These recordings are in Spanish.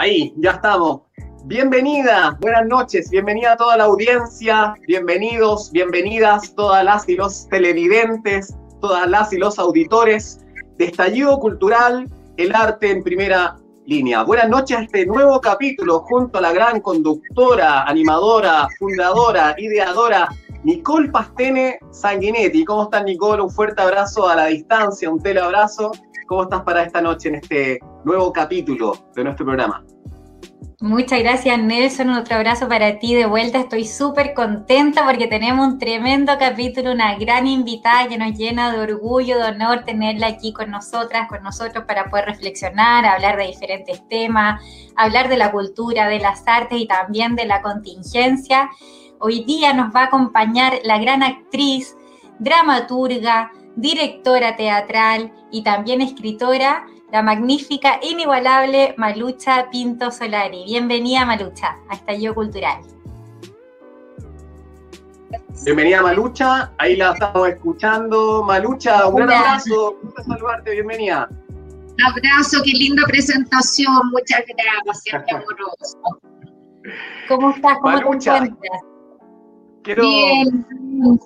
Ahí, ya estamos. Bienvenida, buenas noches, bienvenida a toda la audiencia, bienvenidos, bienvenidas todas las y los televidentes, todas las y los auditores de Estallido Cultural, el arte en primera línea. Buenas noches a este nuevo capítulo junto a la gran conductora, animadora, fundadora, ideadora Nicole Pastene Sanguinetti. ¿Cómo estás, Nicole? Un fuerte abrazo a la distancia, un teleabrazo. ¿Cómo estás para esta noche en este nuevo capítulo de nuestro programa? Muchas gracias Nelson, otro abrazo para ti de vuelta. Estoy súper contenta porque tenemos un tremendo capítulo, una gran invitada que nos llena de orgullo, de honor tenerla aquí con nosotras, con nosotros para poder reflexionar, hablar de diferentes temas, hablar de la cultura, de las artes y también de la contingencia. Hoy día nos va a acompañar la gran actriz, dramaturga, directora teatral y también escritora la magnífica, inigualable Malucha Pinto Solari. Bienvenida Malucha a Estallido Cultural. Bienvenida Malucha, ahí la estamos escuchando. Malucha, un gran abrazo, gusto saludarte, bienvenida. Abrazo, qué linda presentación, muchas gracias, qué amoroso. ¿Cómo estás? ¿Cómo te encuentras? Bien.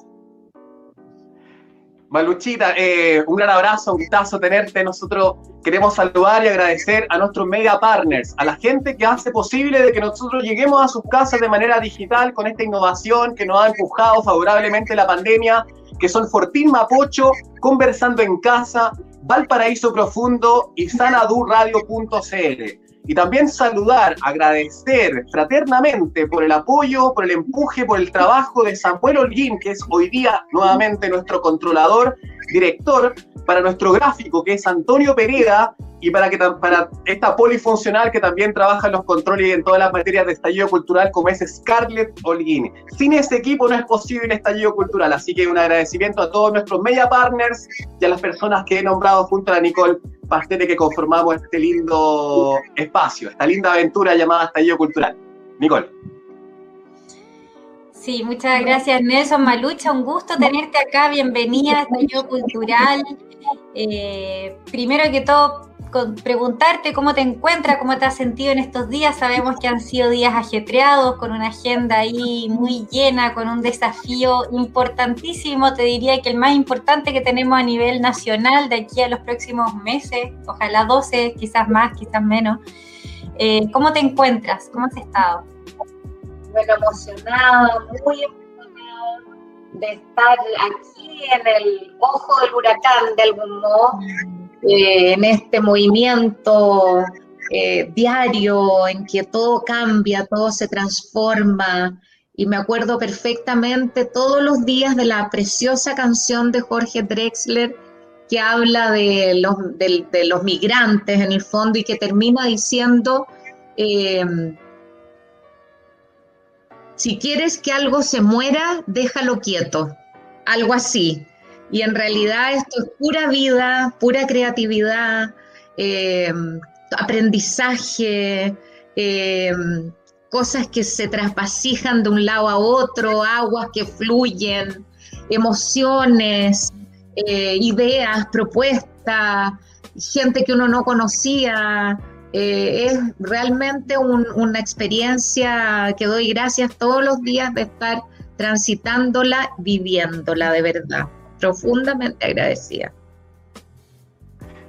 Maluchita, eh, un gran abrazo, un gustazo tenerte. Nosotros queremos saludar y agradecer a nuestros mega partners, a la gente que hace posible de que nosotros lleguemos a sus casas de manera digital con esta innovación que nos ha empujado favorablemente la pandemia, que son Fortín Mapocho, Conversando en Casa, Valparaíso Profundo y sanadurradio.cl y también saludar, agradecer fraternamente por el apoyo, por el empuje, por el trabajo de Samuel Holguín, que es hoy día nuevamente nuestro controlador, director, para nuestro gráfico, que es Antonio Pereda, y para, que, para esta polifuncional que también trabaja en los controles y en todas las materias de estallido cultural, como es Scarlett Holguín. Sin ese equipo no es posible el estallido cultural, así que un agradecimiento a todos nuestros media partners y a las personas que he nombrado junto a Nicole Pastene que conformamos este lindo espacio, esta linda aventura llamada estallido cultural. Nicole. Sí, muchas gracias Nelson Malucha, un gusto tenerte acá, bienvenida a Estallido Cultural. Eh, primero que todo, preguntarte cómo te encuentras, cómo te has sentido en estos días. Sabemos que han sido días ajetreados, con una agenda ahí muy llena, con un desafío importantísimo, te diría que el más importante que tenemos a nivel nacional de aquí a los próximos meses, ojalá 12, quizás más, quizás menos. Eh, ¿Cómo te encuentras? ¿Cómo has estado? Bueno, emocionada, muy emocionada de estar aquí en el ojo del huracán de algún modo eh, en este movimiento eh, diario en que todo cambia, todo se transforma. Y me acuerdo perfectamente todos los días de la preciosa canción de Jorge Drexler que habla de los, de, los migrantes en el fondo y que termina diciendo, em, si quieres que algo se muera, déjalo quieto, algo así. Y en realidad esto es pura vida, pura creatividad, eh, aprendizaje, eh, cosas que se traspasijan de un lado a otro, aguas que fluyen, emociones, eh, ideas, propuestas, gente que uno no conocía. es realmente una experiencia que doy gracias todos los días de estar transitándola, viviéndola de verdad profundamente agradecida.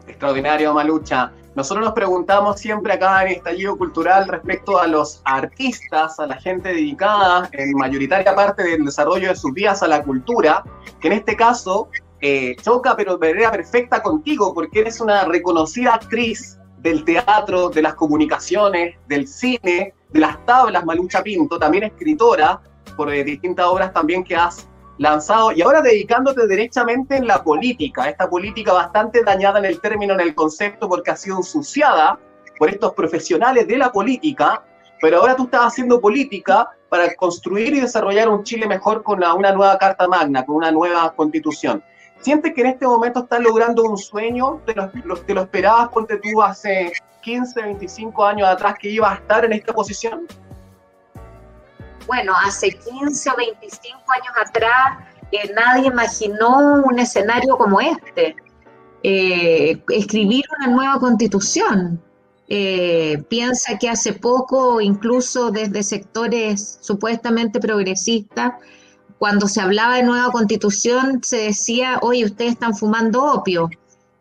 Extraordinario, Malucha. Nosotros nos preguntamos siempre acá en Estallido Cultural respecto a los artistas, a la gente dedicada en mayoritaria parte del desarrollo de sus vidas a la cultura, que en este caso eh, choca pero de perfecta contigo porque eres una reconocida actriz del teatro, de las comunicaciones, del cine, de las tablas, Malucha Pinto, también escritora por eh, distintas obras también que has lanzado y ahora dedicándote derechamente en la política, esta política bastante dañada en el término, en el concepto, porque ha sido ensuciada por estos profesionales de la política, pero ahora tú estás haciendo política para construir y desarrollar un Chile mejor con una, nueva Carta Magna, con una nueva constitución. ¿Sientes que en este momento estás logrando un sueño? ¿Te lo, te lo esperabas, ponte tú, hace 15, 25 años atrás que ibas a estar en esta posición? Bueno, hace 15 o 25 años atrás eh, nadie imaginó un escenario como este. Eh, escribir una nueva constitución. eh, piensa que hace poco, incluso desde sectores supuestamente progresistas, cuando se hablaba de nueva constitución, se decía, oye, ustedes están fumando opio.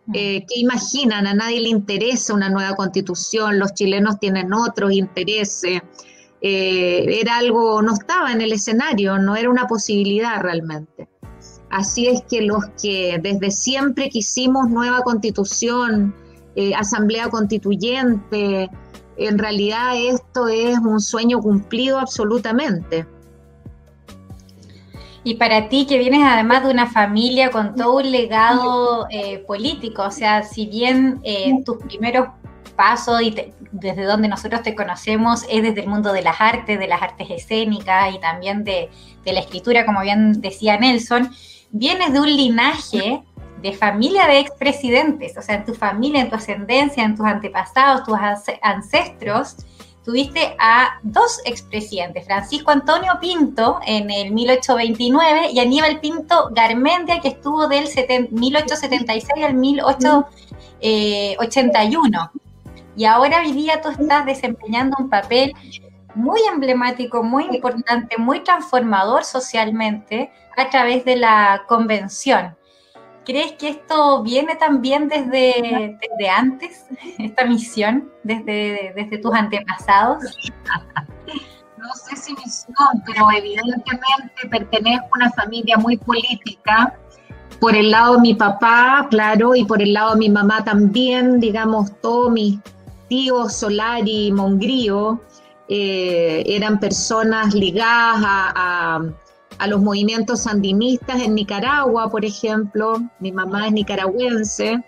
Mm. Eh, ¿Qué imaginan? A nadie le interesa una nueva constitución, los chilenos tienen otros intereses. Eh, era algo, no estaba en el escenario, no era una posibilidad realmente. Así es que los que desde siempre quisimos nueva constitución, eh, asamblea constituyente, en realidad esto es un sueño cumplido absolutamente. Y para ti, que vienes además de una familia con todo un legado eh, político, o sea, si bien tus primeros pasos y desde donde nosotros te conocemos es desde el mundo de las artes, de las artes escénicas y también de, de la escritura, como bien decía Nelson, vienes de un linaje de familia de expresidentes, o sea, en tu familia, en tu ascendencia, en tus antepasados, tus ancestros, tuviste a dos expresidentes, Francisco Antonio Pinto en el 1829 y Aníbal Pinto Garmendia, que estuvo del 1876 al 1881. Y ahora hoy día tú estás desempeñando un papel muy emblemático, muy importante, muy transformador socialmente a través de la convención. ¿Crees que esto viene también desde, antes, esta misión, desde, desde tus antepasados? No sé si misión, pero evidentemente pertenezco a una familia muy política. Por el lado de mi papá, claro, y por el lado de mi mamá también, digamos, todos mis tíos Solari, Mongrío, eh, eran personas ligadas a a los movimientos sandinistas en Nicaragua, por ejemplo. Mi mamá es nicaragüense.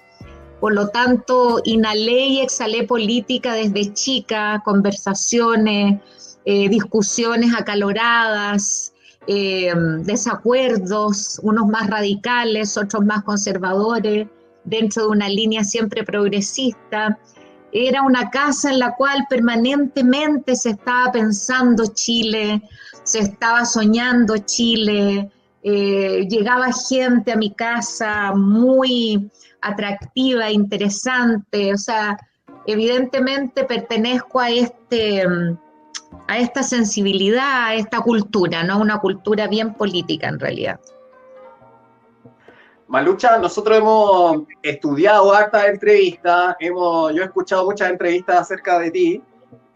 Por lo tanto, inhalé y exhalé política desde chica, conversaciones, eh, discusiones acaloradas, eh, desacuerdos, unos más radicales, otros más conservadores, dentro de una línea siempre progresista. Era una casa en la cual permanentemente se estaba pensando Chile, se estaba soñando Chile, eh, llegaba gente a mi casa muy atractiva, interesante, o sea, evidentemente pertenezco a este a esta sensibilidad, a esta cultura, ¿no? Una cultura bien política en realidad. Malucha, nosotros hemos estudiado hartas entrevistas, hemos, yo he escuchado muchas entrevistas acerca de ti,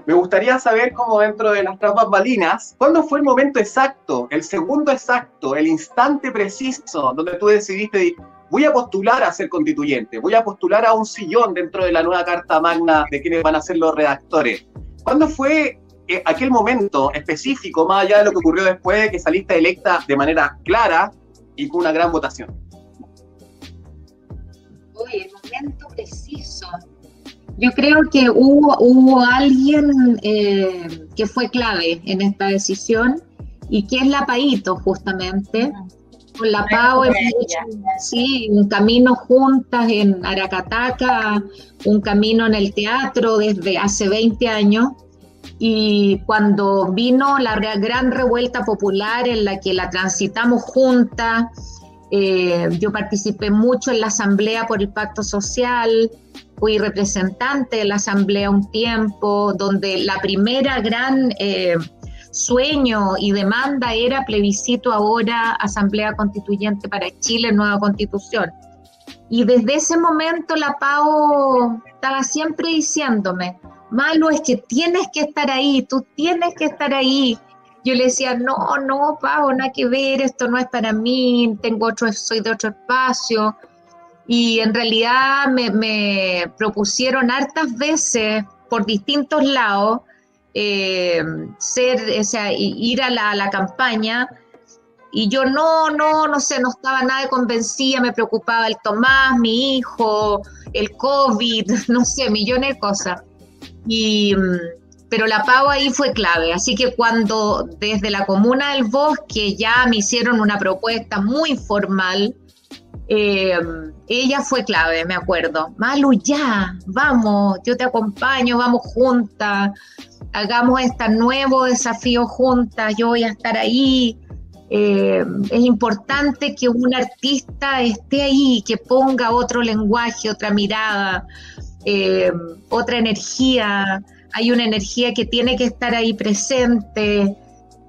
me gustaría saber cómo dentro de las trampas balinas, ¿cuándo fue el momento exacto, el segundo exacto, el instante preciso donde tú decidiste, voy a postular a ser constituyente, voy a postular a un sillón dentro de la nueva Carta Magna de quienes van a ser los redactores? ¿Cuándo fue eh, aquel momento específico, más allá de lo que ocurrió después de que saliste electa de manera clara y con una gran votación? Uy, el momento preciso. Yo creo que hubo, hubo alguien eh, que fue clave en esta decisión y que es la Paito, justamente. Con la Pau hemos sí, un camino juntas en Aracataca, un camino en el teatro desde hace 20 años. Y cuando vino la gran revuelta popular en la que la transitamos juntas, eh, yo participé mucho en la Asamblea por el Pacto Social, fui representante de la Asamblea un tiempo, donde la primera gran eh, sueño y demanda era plebiscito ahora, Asamblea Constituyente para Chile, nueva constitución. Y desde ese momento la PAO estaba siempre diciéndome, Malo es que tienes que estar ahí, tú tienes que estar ahí. Yo le decía, no, no, Pau, nada que ver, esto no es para mí, tengo otro, soy de otro espacio y en realidad me, propusieron hartas veces por distintos lados eh, ser, o sea, ir a la, la, campaña y yo no, no, no sé, no estaba nada convencida, me preocupaba el Tomás, mi hijo, el COVID, no sé, millones de cosas. Y, pero la PAO ahí fue clave, así que cuando desde la Comuna del Bosque ya me hicieron una propuesta muy formal, eh, ella fue clave, me acuerdo. Malu, ya, vamos, yo te acompaño, vamos juntas, hagamos este nuevo desafío juntas, yo voy a estar ahí. Eh, es importante que un artista esté ahí, que ponga otro lenguaje, otra mirada. eh, otra energía, hay una energía que tiene que estar ahí presente.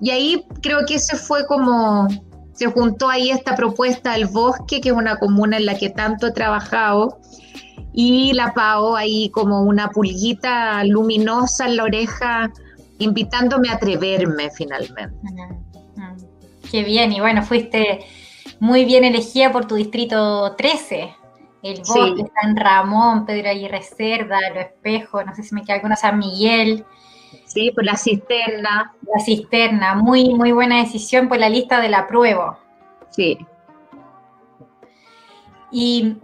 Y ahí creo que ese fue como, se juntó ahí esta propuesta del bosque, que es una comuna en la que tanto he trabajado, y la PAO ahí como una pulguita luminosa en la oreja, invitándome a atreverme finalmente. Qué bien, y bueno, fuiste muy bien elegida por tu distrito 13. El Bosque, San Ramón, Pedro Aguirre Cerda, Lo Espejo, no sé si me queda alguna, San Miguel. Sí, por la cisterna. La cisterna, muy, muy buena decisión por la lista de la prueba. Sí. Y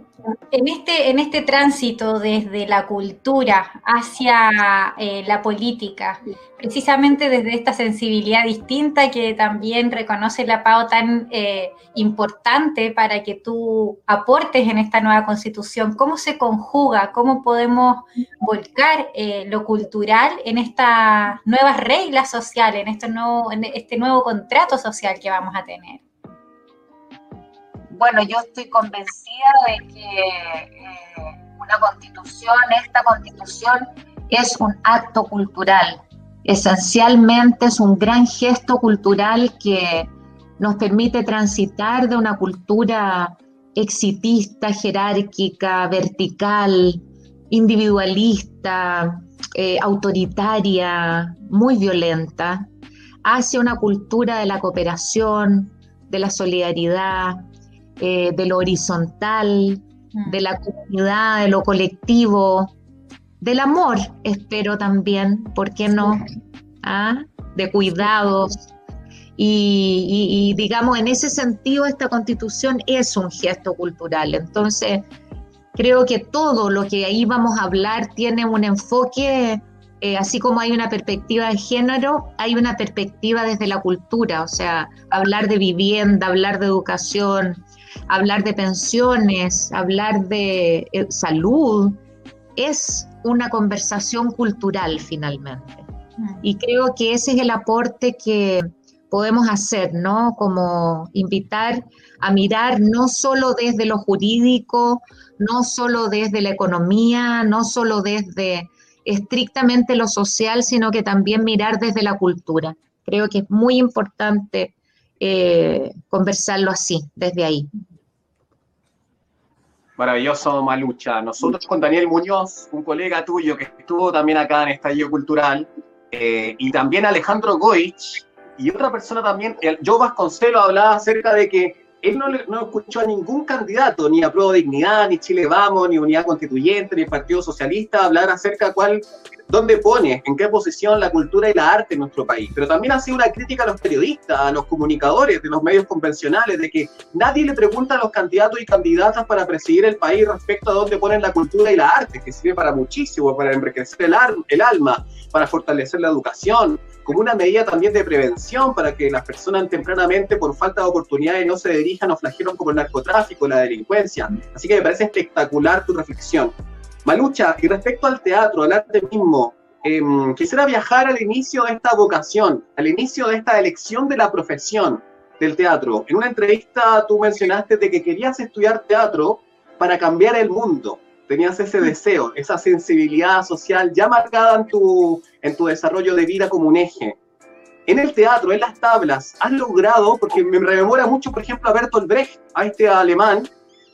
en este, en este tránsito desde la cultura hacia eh, la política, precisamente desde esta sensibilidad distinta que también reconoce la PAO tan eh, importante para que tú aportes en esta nueva constitución, ¿cómo se conjuga? ¿Cómo podemos volcar eh, lo cultural en estas nuevas reglas sociales, en este nuevo, en este nuevo contrato social que vamos a tener? Bueno, yo estoy convencida de que eh, una constitución, esta constitución es un acto cultural. Esencialmente es un gran gesto cultural que nos permite transitar de una cultura exitista, jerárquica, vertical, individualista, eh, autoritaria, muy violenta, hacia una cultura de la cooperación, de la solidaridad, eh, de lo horizontal, mm. de la comunidad, de lo colectivo, del amor, espero también, ¿por qué no? ¿Ah? De cuidados. Y, digamos, en ese sentido, esta constitución es un gesto cultural. Entonces, creo que todo lo que ahí vamos a hablar tiene un enfoque, eh, así como hay una perspectiva de género, hay una perspectiva desde la cultura, o sea, hablar de vivienda, hablar de educación, hablar de pensiones, hablar de eh, salud, es una conversación cultural finalmente. Y creo que ese es el aporte que podemos hacer, ¿no? Como invitar a mirar no solo desde lo jurídico, no solo desde la economía, no solo desde estrictamente lo social, sino que también mirar desde la cultura. Creo que es muy importante eh, conversarlo así, desde ahí. Maravilloso, Malucha. Nosotros con Daniel Muñoz, un colega tuyo que estuvo también acá en Estadio Cultural, eh, y también Alejandro Goich, y otra persona también, Joe Vasconcelos, hablaba acerca de que él no, no escuchó a ningún candidato, ni a Prueba Dignidad, ni Chile Vamos, ni Unidad Constituyente, ni Partido Socialista, hablar acerca de cuál dónde pone, en qué posición la cultura y la arte en nuestro país. Pero también ha sido una crítica a los periodistas, a los comunicadores de los medios convencionales, de que nadie le pregunta a los candidatos y candidatas para presidir el país respecto a dónde ponen la cultura y la arte, que sirve para muchísimo, para enriquecer el, alma, para fortalecer la educación, como una medida también de prevención para que las personas tempranamente por falta de oportunidades no se dirijan o flagelen como el narcotráfico, la delincuencia. Así que me parece espectacular tu reflexión. Malucha, y respecto al teatro, al arte mismo, em, quisiera viajar al inicio de esta vocación, al inicio de esta elección de la profesión del teatro. En una entrevista tú mencionaste de que querías estudiar teatro para cambiar el mundo. Tenías ese deseo, esa sensibilidad social ya marcada en tu, en tu desarrollo de vida como un eje. En el teatro, en las tablas, has logrado, porque me rememora mucho, por ejemplo, a Bertolt Brecht, a este alemán,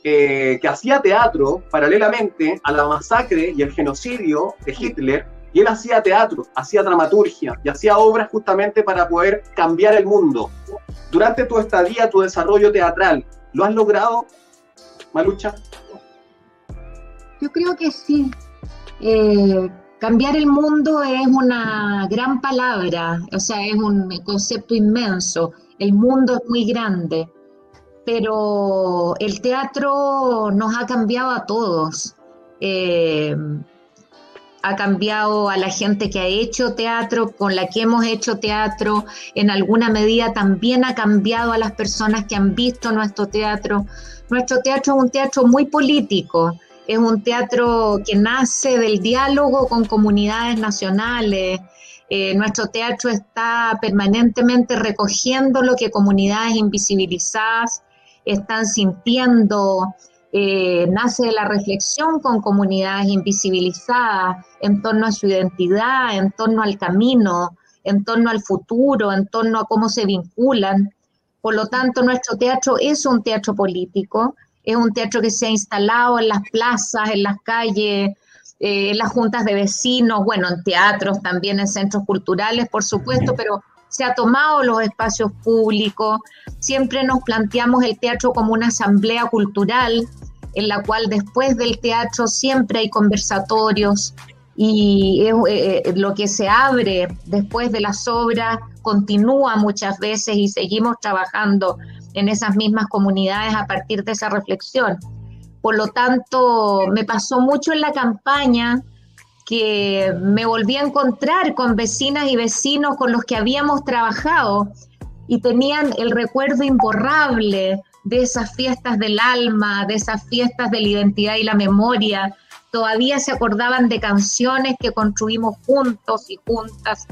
que hacía teatro paralelamente a la masacre y el genocidio de Hitler, y él hacía teatro, hacía dramaturgia y hacía obras justamente para poder cambiar el mundo. Durante tu estadía, tu desarrollo teatral, ¿lo has logrado, Malucha? Yo creo que sí. Eh, cambiar el mundo es una gran palabra, o sea, es un concepto inmenso. El mundo es muy grande pero el teatro nos ha cambiado a todos. Eh, ha cambiado a la gente que ha hecho teatro, con la que hemos hecho teatro, en alguna medida también ha cambiado a las personas que han visto nuestro teatro. Nuestro teatro es un teatro muy político, es un teatro que nace del diálogo con comunidades nacionales. Eh, nuestro teatro está permanentemente recogiendo lo que comunidades invisibilizadas están sintiendo, eh, nace de la reflexión con comunidades invisibilizadas en torno a su identidad, en torno al camino, en torno al futuro, en torno a cómo se vinculan. Por lo tanto, nuestro teatro es un teatro político, es un teatro que se ha instalado en las plazas, en las calles, eh, en las juntas de vecinos, bueno, en teatros, también en centros culturales, por supuesto, pero se ha tomado los espacios públicos. Siempre nos planteamos el teatro como una asamblea cultural en la cual después del teatro siempre hay conversatorios, y eh, eh, lo que se abre después de las obras continúa muchas veces y seguimos trabajando en esas mismas comunidades a partir de esa reflexión. Por lo tanto, me pasó mucho en la campaña que me volví a encontrar con vecinas y vecinos con los que habíamos trabajado y tenían el recuerdo imborrable de esas fiestas del alma, de esas fiestas de la identidad y la memoria, todavía se acordaban de canciones que construimos juntos y juntas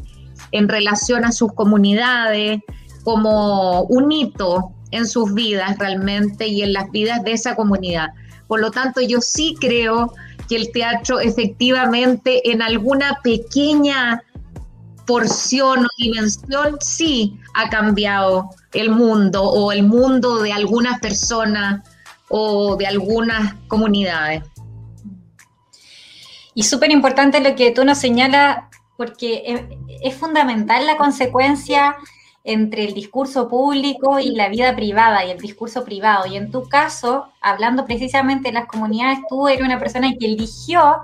en relación a sus comunidades, como un hito en sus vidas realmente y en las vidas de esa comunidad. Por lo tanto, yo sí creo que el teatro efectivamente en alguna pequeña porción o dimensión sí ha cambiado el mundo o el mundo de algunas personas o de algunas comunidades. Y súper importante lo que tú nos señalas, porque es, fundamental la consecuencia entre el discurso público y la vida privada y el discurso privado. Y en tu caso, hablando precisamente de las comunidades, tú eres una persona que eligió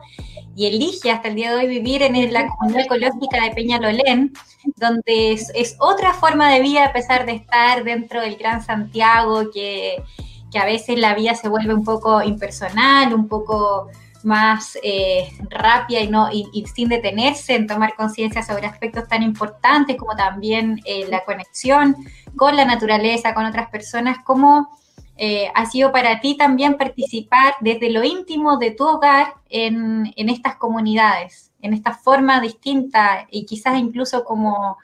y elige hasta el día de hoy vivir en la comunidad ecológica de Peñalolén, donde es, otra forma de vida a pesar de estar dentro del Gran Santiago, que, que a veces la vida se vuelve un poco impersonal, un poco más eh, rápida y, no, y, sin detenerse en tomar conciencia sobre aspectos tan importantes como también eh, la conexión con la naturaleza, con otras personas, ¿cómo eh, ha sido para ti también participar desde lo íntimo de tu hogar en, en estas comunidades, en esta forma distinta y quizás incluso como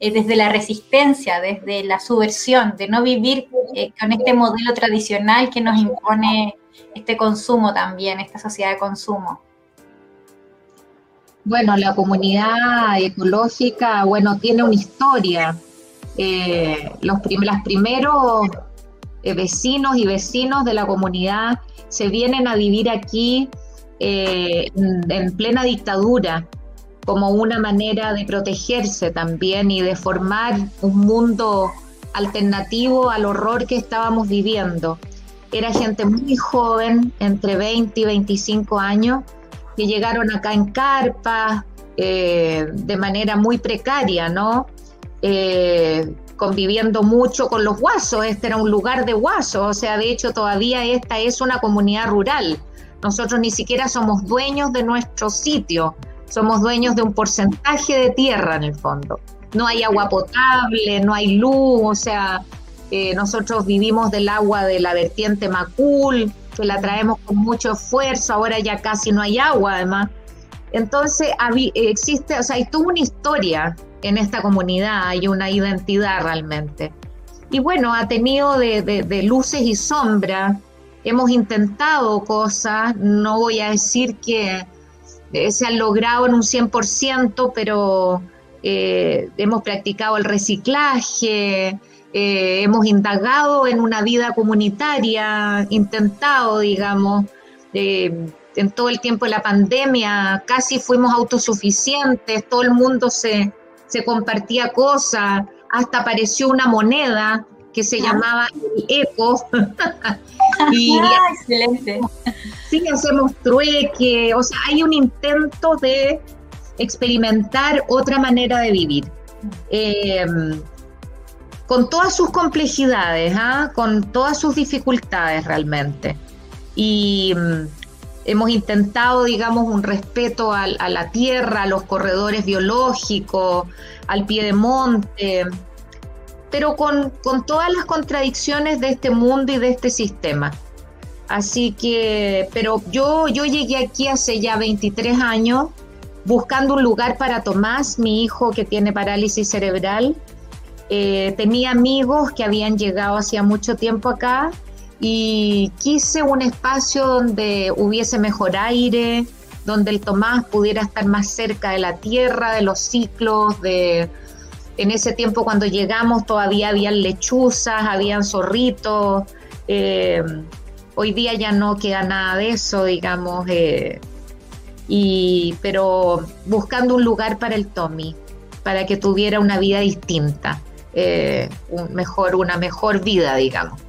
desde la resistencia, desde la subversión, de no vivir con este modelo tradicional que nos impone este consumo también, esta sociedad de consumo? Bueno, la comunidad ecológica, bueno, tiene una historia. Eh, los primeros eh, vecinos y vecinos de la comunidad se vienen a vivir aquí eh, en, plena dictadura, como una manera de protegerse también y de formar un mundo alternativo al horror que estábamos viviendo era gente muy joven, entre 20 y 25 años, que llegaron acá en carpa, eh, de manera muy precaria, ¿no? Eh, conviviendo mucho con los guasos, este era un lugar de guasos, o sea, de hecho todavía esta es una comunidad rural. Nosotros ni siquiera somos dueños de nuestro sitio, somos dueños de un porcentaje de tierra en el fondo. No hay agua potable, no hay luz, o sea, eh, nosotros vivimos del agua de la vertiente Macul, que la traemos con mucho esfuerzo, ahora ya casi no hay agua además. Entonces existe, o sea, hay toda una historia en esta comunidad, hay una identidad realmente. Y bueno, ha tenido de, luces y sombras, hemos intentado cosas, no voy a decir que eh, se han logrado en un 100%, pero eh, hemos practicado el reciclaje, eh, hemos indagado en una vida comunitaria, intentado, digamos, en todo el tiempo de la pandemia, casi fuimos autosuficientes, todo el mundo se, compartía cosas, hasta apareció una moneda que se llamaba el eco. y ah, excelente. Sí, hacemos trueque, o sea, hay un intento de experimentar otra manera de vivir. Eh, con todas sus complejidades, ¿ah? con todas sus dificultades realmente. Y mm, hemos intentado, digamos, un respeto a, la tierra, a los corredores biológicos, al pie de monte, pero con, todas las contradicciones de este mundo y de este sistema. Así que, pero yo, yo llegué aquí hace ya 23 años buscando un lugar para Tomás, mi hijo que tiene parálisis cerebral, eh, tenía amigos que habían llegado hacía mucho tiempo acá y quise un espacio donde hubiese mejor aire, donde el Tomás pudiera estar más cerca de la tierra, de los ciclos, de... En ese tiempo cuando llegamos todavía habían lechuzas, habían zorritos, eh, hoy día ya no queda nada de eso, digamos, eh, y, pero buscando un lugar para el Tommy, para que tuviera una vida distinta, eh, un mejor, una mejor vida, digamos.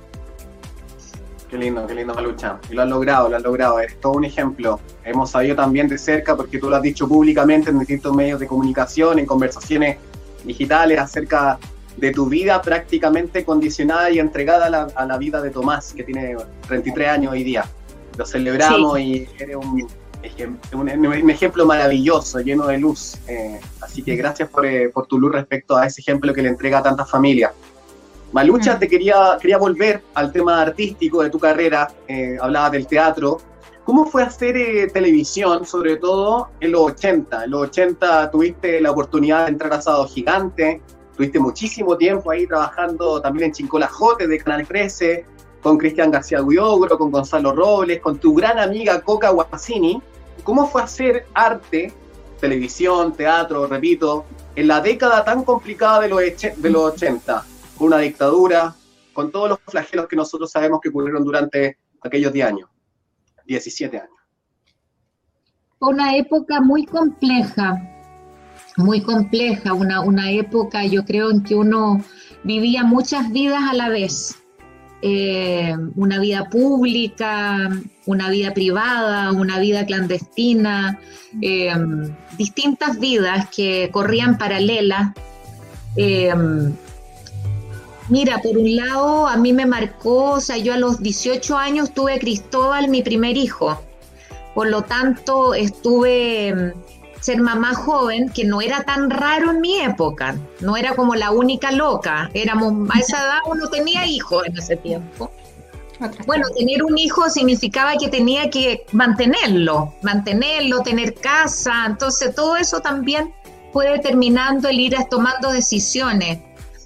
Qué lindo, qué lindo, Malucha. Y lo has logrado, lo has logrado. Es todo un ejemplo. Hemos sabido también de cerca, porque tú lo has dicho públicamente en distintos medios de comunicación, en conversaciones digitales acerca de tu vida prácticamente condicionada y entregada a la, vida de Tomás, que tiene 33 años hoy día. Lo celebramos y eres un, un, ejemplo maravilloso, lleno de luz. Eh, así que gracias por, eh, por, tu luz respecto a ese ejemplo que le entrega a tantas familias. Malucha, mm. te quería, quería volver al tema artístico de tu carrera, eh, hablaba del teatro. ¿Cómo fue hacer eh, televisión, sobre todo en los 80? En los 80 tuviste la oportunidad de entrar a Sado Gigante, tuviste muchísimo tiempo ahí trabajando también en Chincolajote de Canal 13, con Cristian García Guiogro, con Gonzalo Robles, con tu gran amiga Coca Guasini. ¿Cómo fue hacer arte, televisión, teatro, repito, en la década tan complicada de los, de los 80? una dictadura, con todos los flagelos que nosotros sabemos que ocurrieron durante aquellos 10 años, 17 años. Una época muy compleja, muy compleja, una, una época yo creo en que uno vivía muchas vidas a la vez. Eh, una vida pública, una vida privada, una vida clandestina, eh, distintas vidas que corrían paralelas. Eh, Mira, por un lado, a mí me marcó, o sea, yo a los 18 años tuve Cristóbal, mi primer hijo. Por lo tanto, estuve ser mamá joven, que no era tan raro en mi época. No era como la única loca. Éramos, a esa edad uno tenía hijos en ese tiempo. Bueno, tener un hijo significaba que tenía que mantenerlo, mantenerlo, tener casa. Entonces, todo eso también fue determinando el ir tomando decisiones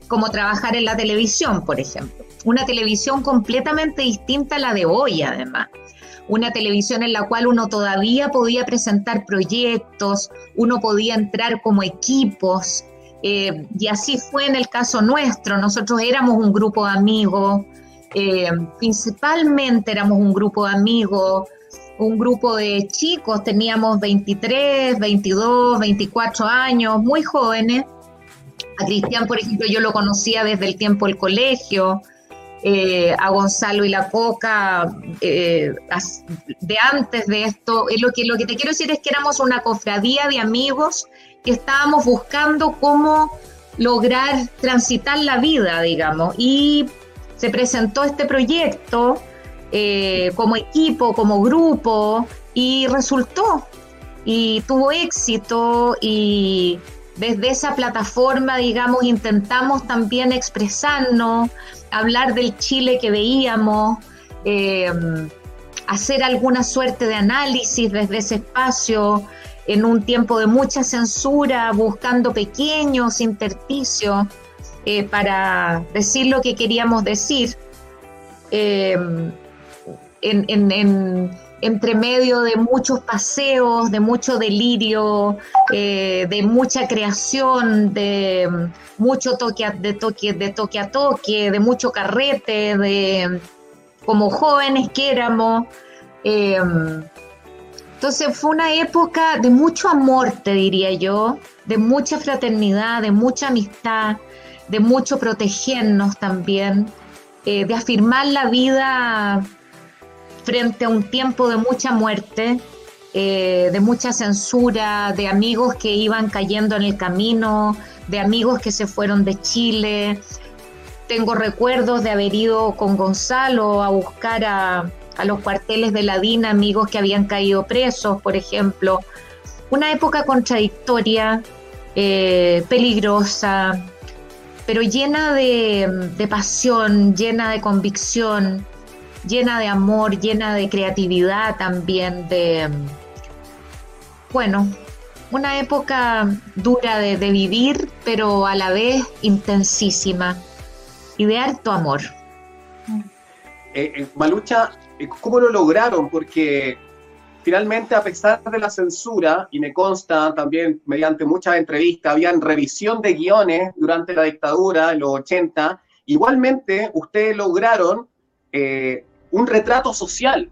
como trabajar en la televisión, por ejemplo. Una televisión completamente distinta a la de hoy, además. Una televisión en la cual uno todavía podía presentar proyectos, uno podía entrar como equipos, eh, y así fue en el caso nuestro. Nosotros éramos un grupo de amigos, eh, principalmente éramos un grupo de amigos, un grupo de chicos, teníamos 23, 22, 24 años, muy jóvenes, a Cristian, por ejemplo, yo lo conocía desde el tiempo del colegio, eh, a Gonzalo y la Coca eh, de antes de esto. lo, que, lo que te quiero decir es que éramos una cofradía de amigos que estábamos buscando cómo lograr transitar la vida, digamos. Y se presentó este proyecto eh, como equipo, como grupo, y resultó. Y tuvo éxito y desde esa plataforma, digamos, intentamos también expresarnos, hablar del Chile que veíamos, eh, hacer alguna suerte de análisis desde ese espacio en un tiempo de mucha censura, buscando pequeños intersticios eh, para decir lo que queríamos decir. Eh, en entre medio de muchos paseos, de mucho delirio, eh, de mucha creación, de mucho toque de toque, de toque a toque, de mucho carrete, de como jóvenes que éramos. Eh, entonces fue una época de mucho amor, te diría yo, de mucha fraternidad, de mucha amistad, de mucho protegernos también, eh, de afirmar la vida frente a un tiempo de mucha muerte, eh, de mucha censura, de amigos que iban cayendo en el camino, de amigos que se fueron de Chile. Tengo recuerdos de haber ido con Gonzalo a buscar a, los cuarteles de la DINA, amigos que habían caído presos, por ejemplo. Una época contradictoria, eh, peligrosa, pero llena de, de pasión, llena de convicción, llena de amor, llena de creatividad también, de, bueno, una época dura de, vivir, pero a la vez intensísima y de alto amor. eh, Malucha, ¿cómo lo lograron? Porque finalmente, a pesar de la censura, y me consta también mediante muchas entrevistas, habían revisión de guiones durante la dictadura en los 80, igualmente ustedes lograron eh, un retrato social,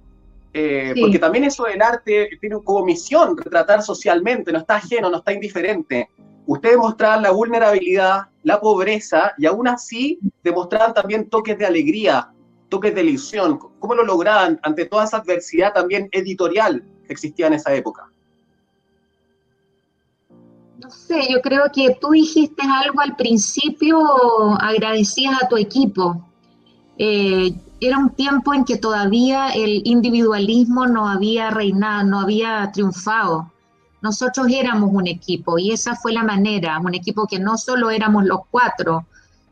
eh, porque también eso del arte tiene como misión retratar socialmente, no está ajeno, no está indiferente. Ustedes mostraban la vulnerabilidad, la pobreza, y aún así demostraban también toques de alegría, toques de ilusión? ¿Cómo lo lograban ante toda esa adversidad también editorial que existía en esa época? No sé, yo creo que tú dijiste algo al principio, agradecías a tu equipo. Eh, era un tiempo en que todavía el individualismo no había reinado, no había triunfado. Nosotros éramos un equipo y esa fue la manera, un equipo que no solo éramos los cuatro,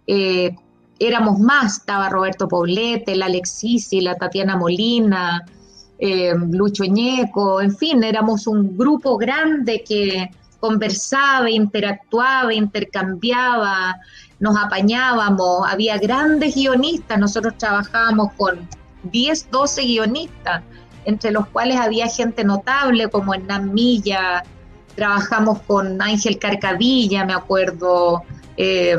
eh, éramos más, estaba Roberto Poblete, la Alexisi, la Tatiana Molina, eh, Lucho Ñeco, en fin, éramos un grupo grande que conversaba, interactuaba, intercambiaba, nos apañábamos, había grandes guionistas, nosotros trabajábamos con 10, 12 guionistas, entre los cuales había gente notable como Hernán Milla, trabajamos con Ángel Carcavilla, me acuerdo, eh,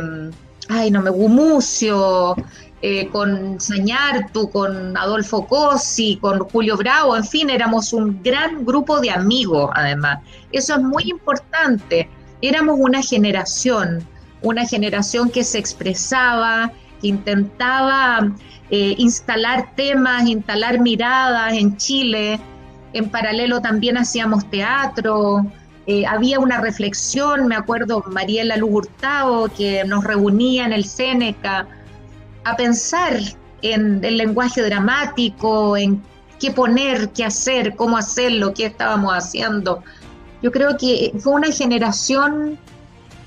ay, no me, Gumucio, eh, con Sañartu, con Adolfo Cosi, con Julio Bravo, en fin, éramos un gran grupo de amigos, además. Eso es muy importante. Éramos una generación, una generación que se expresaba, que intentaba eh, instalar temas, instalar miradas en Chile. En paralelo también hacíamos teatro, eh, había una reflexión, me acuerdo, Mariela Luz que nos reunía en el Seneca a pensar en el lenguaje dramático, en qué poner, qué hacer, cómo hacerlo, qué estábamos haciendo. Yo creo que fue una generación,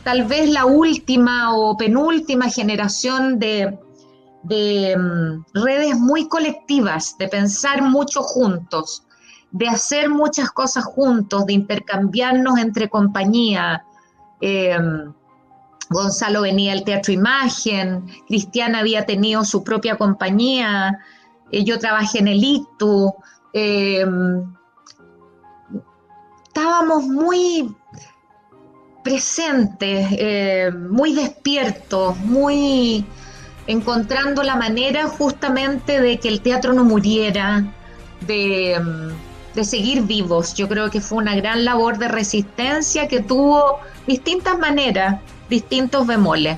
tal vez la última o penúltima generación de, mm, redes muy colectivas, de pensar mucho juntos de hacer muchas cosas juntos, de intercambiarnos entre compañía. Em, Gonzalo venía al Teatro Imagen, Cristiana había tenido su propia compañía, eh, yo trabajé en el ITU. Em, estábamos muy presentes, eh, muy despiertos, muy encontrando la manera justamente de que el teatro no muriera, de em, de seguir vivos. Yo creo que fue una gran labor de resistencia que tuvo distintas maneras, distintos bemoles.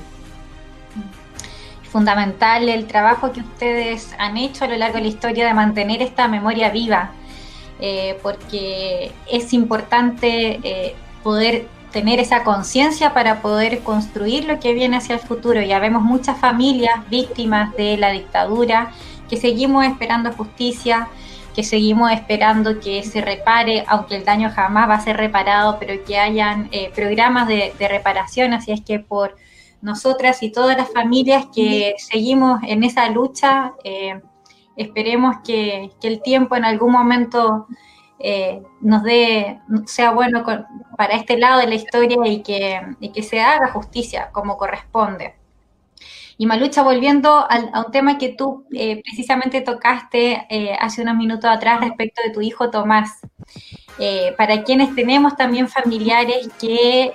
Fundamental el trabajo que ustedes han hecho a lo largo de la historia de mantener esta memoria viva, eh, porque es importante eh, poder tener esa conciencia para poder construir lo que viene hacia el futuro. Ya vemos muchas familias víctimas de la dictadura que seguimos esperando justicia, que seguimos esperando que se repare, aunque el daño jamás va a ser reparado, pero que hayan eh, programas de, reparación, así es que por nosotras y todas las familias que seguimos en esa lucha, eh, esperemos que, el tiempo en algún momento eh, nos dé, sea bueno para este lado de la historia y que, se haga justicia como corresponde. Y Malucha, volviendo a un tema que tú eh, precisamente tocaste eh, hace unos minutos atrás respecto de tu hijo Tomás. Para quienes tenemos también familiares que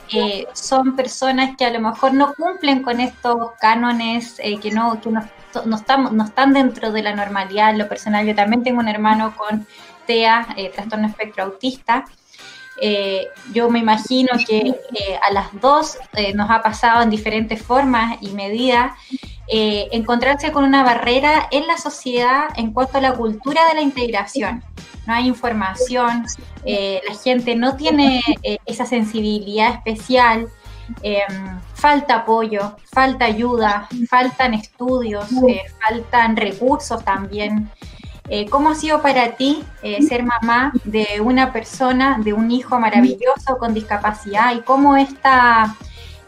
son personas que a lo mejor no cumplen con estos cánones, que, no, que no, no, están, no están dentro de la normalidad. Lo personal, yo también tengo un hermano con TEA, trastorno espectro autista. Eh, yo me imagino que eh, a las dos eh, nos ha pasado en diferentes formas y medidas encontrarse con una barrera en la sociedad en cuanto a la cultura de la integración. No hay información, la gente no tiene esa sensibilidad especial, falta apoyo, falta ayuda, faltan estudios, faltan recursos también. Eh, ¿Cómo ha sido para ti eh, ser mamá de una persona, de un hijo maravilloso con discapacidad y cómo esta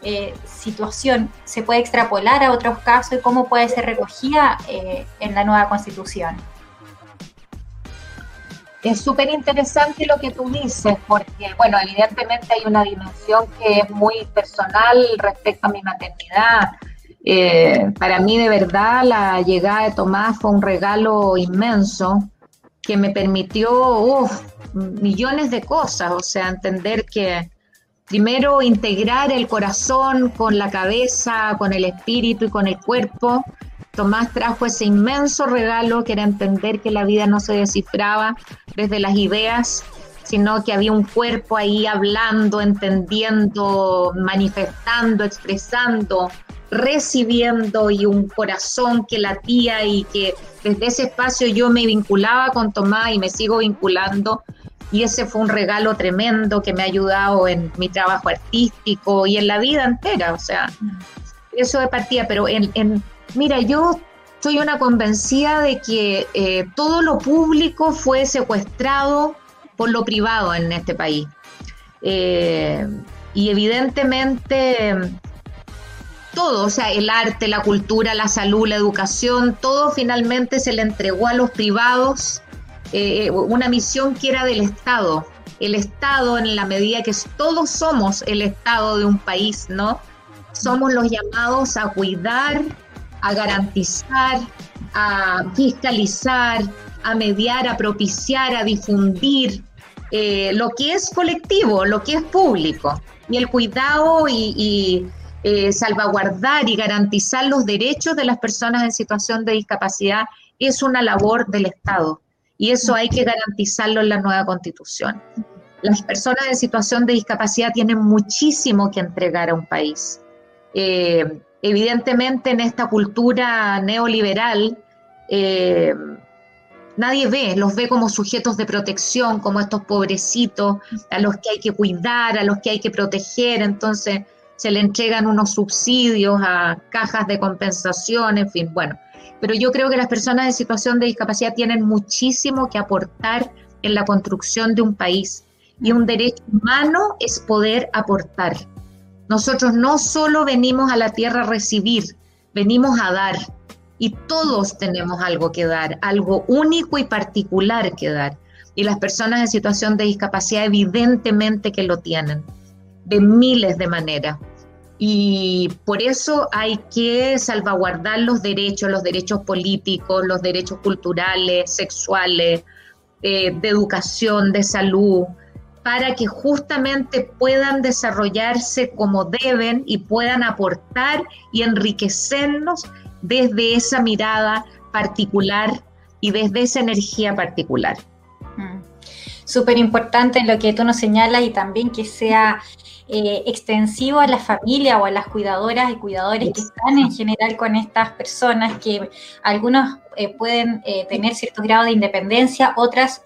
eh, situación se puede extrapolar a otros casos y cómo puede ser recogida en la nueva constitución? Es súper interesante lo que tú dices, porque, bueno, evidentemente hay una dimensión que es muy personal respecto a mi maternidad, Eh, para mí de verdad la llegada de Tomás fue un regalo inmenso que me permitió millones de cosas, o sea, entender que primero integrar el corazón con la cabeza, con el espíritu y con el cuerpo. Tomás trajo ese inmenso regalo que era entender que la vida no se descifraba desde las ideas, sino que había un cuerpo ahí hablando, entendiendo, manifestando, expresando, recibiendo y un corazón que latía y que desde ese espacio yo me vinculaba con Tomás y me sigo vinculando y ese fue un regalo tremendo que me ha ayudado en mi trabajo artístico y en la vida entera, o sea, eso de partida, pero en, mira, yo soy una convencida de que eh, todo lo público fue secuestrado por lo privado en este país. Eh, y evidentemente todo, o sea, el arte, la cultura, la salud, la educación, todo finalmente se le entregó a los privados, eh, una misión que era del Estado. El Estado, en la medida que todos somos el Estado de un país, ¿no? Somos los llamados a cuidar, a garantizar, a fiscalizar, a mediar, a propiciar, a difundir, eh, lo que es colectivo, lo que es público, y el cuidado y, eh, salvaguardar y garantizar los derechos de las personas en situación de discapacidad es una labor del Estado, y eso hay que garantizarlo en la nueva constitución. Las personas en situación de discapacidad tienen muchísimo que entregar a un país. Eh, evidentemente en esta cultura neoliberal, nadie ve, los ve como sujetos de protección, como estos pobrecitos a los que hay que cuidar, a los que hay que proteger, entonces se le entregan unos subsidios a cajas de compensación, en fin, bueno. Pero yo creo que las personas en situación de discapacidad tienen muchísimo que aportar en la construcción de un país y un derecho humano es poder aportar. Nosotros no solo venimos a la tierra a recibir, venimos a dar y todos tenemos algo que dar, algo único y particular que dar. Y las personas en situación de discapacidad evidentemente que lo tienen, de miles de maneras. Y por eso hay que salvaguardar los derechos, los derechos políticos, los derechos culturales, sexuales, eh, de educación, de salud, para que justamente puedan desarrollarse como deben y puedan aportar y enriquecernos desde esa mirada particular y desde esa energía particular. Mm. Súper importante lo que tú nos señalas y también que sea eh, extensivo a la familia o a las cuidadoras y cuidadores que están en general con estas personas, que algunos eh, pueden eh, tener cierto grado de independencia, otras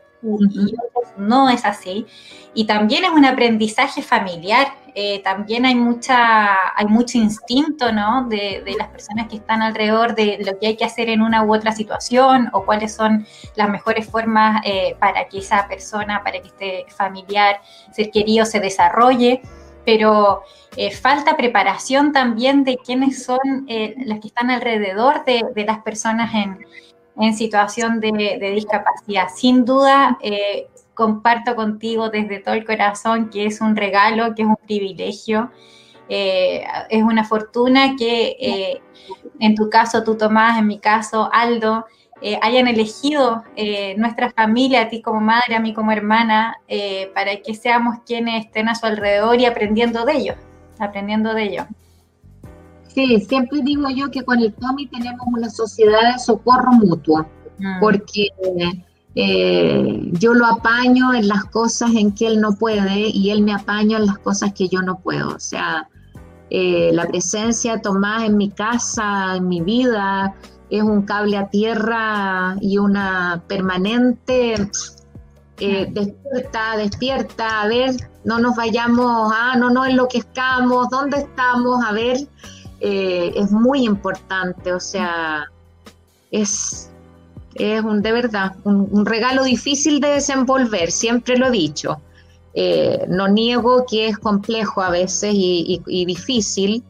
no es así. Y también es un aprendizaje familiar. Eh, también hay mucha, hay mucho instinto, ¿no? De, las personas que están alrededor de lo que hay que hacer en una u otra situación o cuáles son las mejores formas eh, para que esa persona, para que este familiar, ser querido, se desarrolle. Pero eh, falta preparación también de quiénes son las que están alrededor de, las personas en, en situación de, discapacidad. Sin duda, eh, comparto contigo desde todo el corazón que es un regalo, que es un privilegio, eh, es una fortuna que eh, en tu caso tú Tomás, en mi caso Aldo, hayan elegido nuestra familia, a ti como madre, a mí como hermana, para que seamos quienes estén a su alrededor y aprendiendo de ellos, aprendiendo de ellos. Sí, siempre digo yo que con el Tommy tenemos una sociedad de socorro mutuo, mm. porque eh, yo lo apaño en las cosas en que él no puede y él me apaña en las cosas que yo no puedo. O sea, eh, la presencia de Tomás en mi casa, en mi vida, es un cable a tierra y una permanente eh, despierta, despierta, a ver, no nos vayamos, ah, no no enloquezcamos, ¿dónde estamos? A ver, eh, es muy importante, o sea, es, es un, de verdad un, regalo difícil de desenvolver, siempre lo he dicho. Eh, no niego que es complejo a veces y, difícil,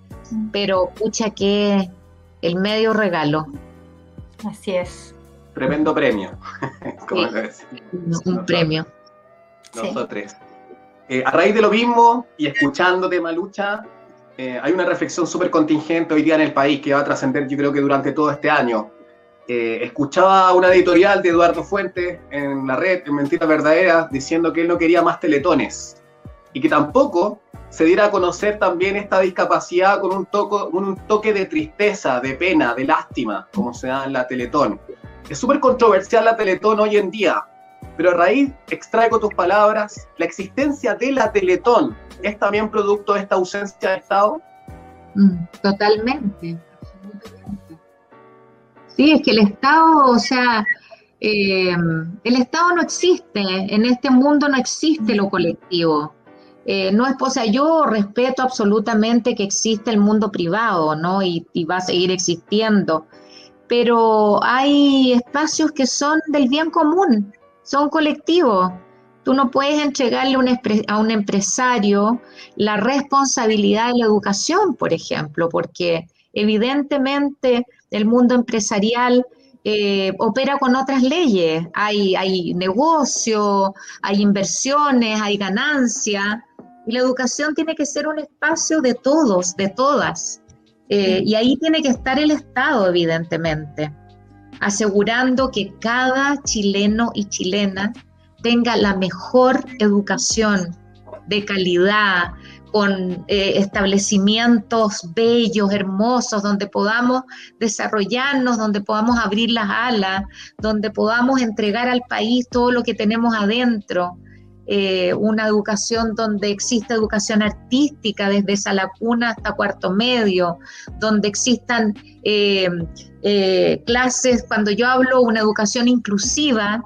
pero pucha que el medio regalo. Así es. Tremendo premio. un premio. Nosotros. Eh, a raíz de lo mismo y escuchándote, Malucha, eh, hay una reflexión súper contingente hoy día en el país que va a trascender yo creo que durante todo este año. Eh, escuchaba una editorial de Eduardo Fuentes en la red, en Mentiras Verdaderas, diciendo que él no quería más teletones y que tampoco se diera a conocer también esta discapacidad con un, toco, un toque de tristeza, de pena, de lástima, como se da en la Teletón. Es súper controversial la Teletón hoy en día, pero a raíz, extraigo tus palabras, la existencia de la Teletón es también producto de esta ausencia de Estado. Mm, totalmente, Sí, es que el Estado, o sea, eh, el Estado no existe, en este mundo no existe lo colectivo. Eh, no es, o yo respeto absolutamente que existe el mundo privado, ¿no? Y, y, va a seguir existiendo, pero hay espacios que son del bien común, son colectivos. Tú no puedes entregarle a un empresario la responsabilidad de la educación, por ejemplo, porque evidentemente el mundo empresarial eh, opera con otras leyes. Hay, hay negocio, hay inversiones, hay ganancia. Y la educación tiene que ser un espacio de todos, de todas. Eh, y ahí tiene que estar el Estado, evidentemente, asegurando que cada chileno y chilena tenga la mejor educación de calidad, con eh, establecimientos bellos, hermosos, donde podamos desarrollarnos, donde podamos abrir las alas, donde podamos entregar al país todo lo que tenemos adentro. Eh, una educación donde exista educación artística desde sala cuna hasta cuarto medio, donde existan eh, clases, cuando yo hablo una educación inclusiva,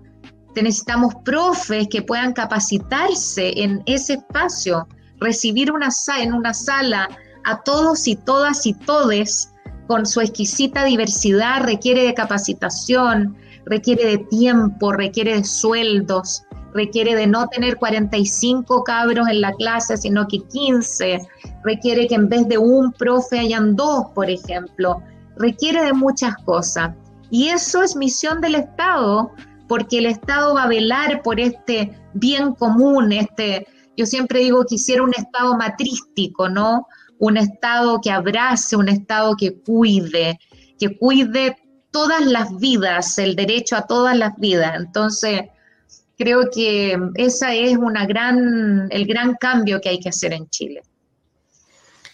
necesitamos profes que puedan capacitarse en ese espacio, recibir una en una sala a todos y todas y todes con su exquisita diversidad requiere de capacitación, requiere de tiempo, requiere de sueldos, requiere de no tener 45 cabros en la clase, sino que 15, requiere que en vez de un profe hayan dos, por ejemplo, requiere de muchas cosas. Y eso es misión del Estado, porque el Estado va a velar por este bien común, este, yo siempre digo que quisiera un Estado matrístico, ¿no? Un Estado que abrace, un Estado que cuide, que cuide todas las vidas, el derecho a todas las vidas. Entonces, creo que esa es una gran, el gran cambio que hay que hacer en Chile.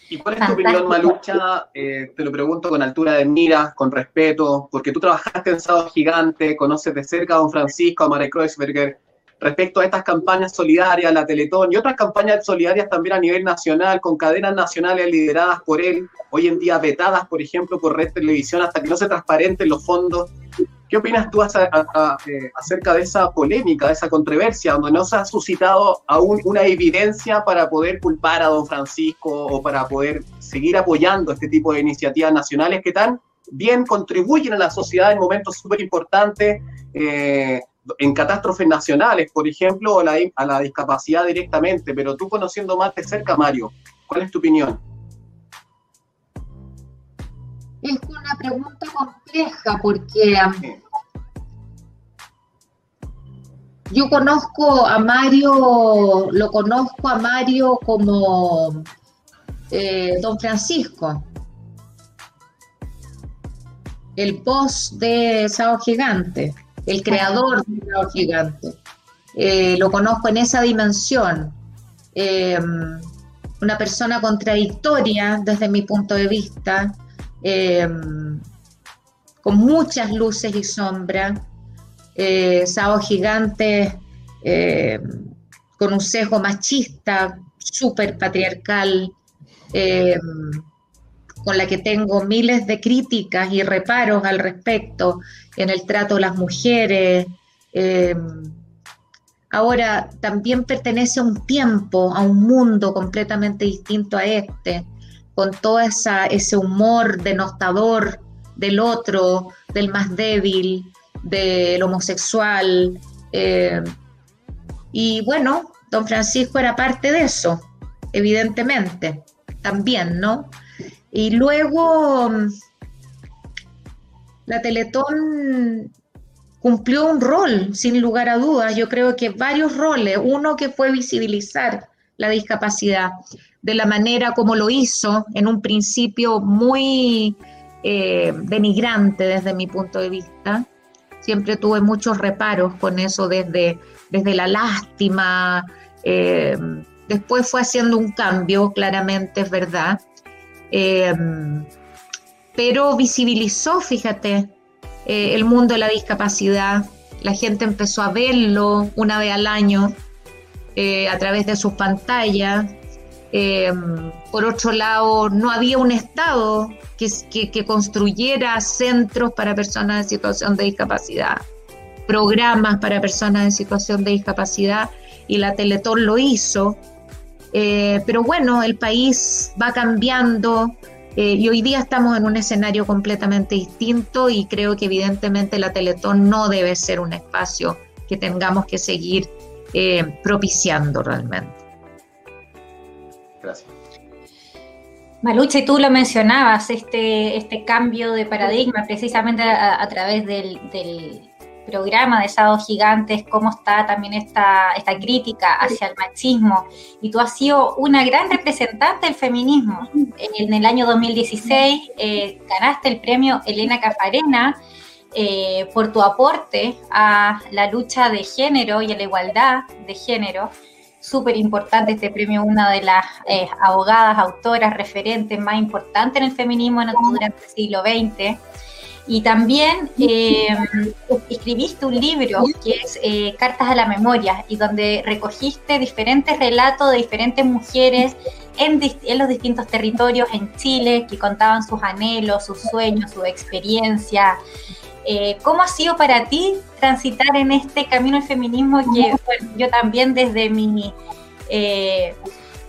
¿Y cuál es tu opinión, Malucha? Eh, te lo pregunto con altura de miras, con respeto, porque tú trabajaste en Sábado Gigante, conoces de cerca a don Francisco, a Mare Kreuzberger, respecto a estas campañas solidarias, la Teletón y otras campañas solidarias también a nivel nacional, con cadenas nacionales lideradas por él, hoy en día vetadas, por ejemplo, por Red Televisión, hasta que no se transparenten los fondos. ¿Qué opinas tú eh, acerca de esa polémica, de esa controversia, donde no se ha suscitado aún una evidencia para poder culpar a don Francisco o para poder seguir apoyando este tipo de iniciativas nacionales que tan bien contribuyen a la sociedad en momentos súper importantes, eh, en catástrofes nacionales, por ejemplo, la, a la discapacidad directamente? Pero tú conociendo más de cerca, Mario, ¿cuál es tu opinión? Es una pregunta compleja porque yo conozco a Mario, lo conozco a Mario como eh, Don Francisco, el boss de Sao Gigante, el creador de Sao Gigante. Eh, lo conozco en esa dimensión. Eh, una persona contradictoria desde mi punto de vista, con muchas luces y sombras, eh, Gigante eh, con un sesgo machista, súper patriarcal, eh, con la que tengo miles de críticas y reparos al respecto en el trato de las mujeres. Ahora también pertenece a un tiempo, a un mundo completamente distinto a este, con todo esa, ese humor denostador del otro, del más débil, del homosexual. Eh, y bueno, don Francisco era parte de eso, evidentemente, también, ¿no? Y luego mm, la Teletón cumplió un rol, sin lugar a dudas, yo creo que varios roles. Uno que fue visibilizar la discapacidad, de la manera como lo hizo, en un principio muy eh, denigrante desde mi punto de vista. Siempre tuve muchos reparos con eso desde, desde la lástima. Eh, después fue haciendo un cambio, claramente es verdad. Eh, pero visibilizó, fíjate, el mundo de la discapacidad. La gente empezó a verlo una vez al año a través de sus pantallas. Por otro lado, no había un Estado que, construyera centros para personas en situación de discapacidad, programas para personas en situación de discapacidad, y la Teletón lo hizo. Eh, pero bueno, el país va cambiando eh, y hoy día estamos en un escenario completamente distinto y creo que evidentemente la Teletón no debe ser un espacio que tengamos que seguir eh, propiciando realmente. Gracias. Malucha, y tú lo mencionabas, este, este cambio de paradigma precisamente a, través del, programa de Sábados Gigantes, cómo está también esta, esta crítica hacia el machismo. Y tú has sido una gran representante del feminismo. En el año 2016 eh, ganaste el premio Elena Cafarena eh, por tu aporte a la lucha de género y a la igualdad de género súper importante este premio, una de las eh, abogadas, autoras, referentes más importantes en el feminismo durante el siglo XX. Y también eh, escribiste un libro que es eh, Cartas a la Memoria y donde recogiste diferentes relatos de diferentes mujeres en, en, los distintos territorios en Chile que contaban sus anhelos, sus sueños, su experiencia. Eh, ¿Cómo ha sido para ti transitar en este camino del feminismo que yo también desde mi eh,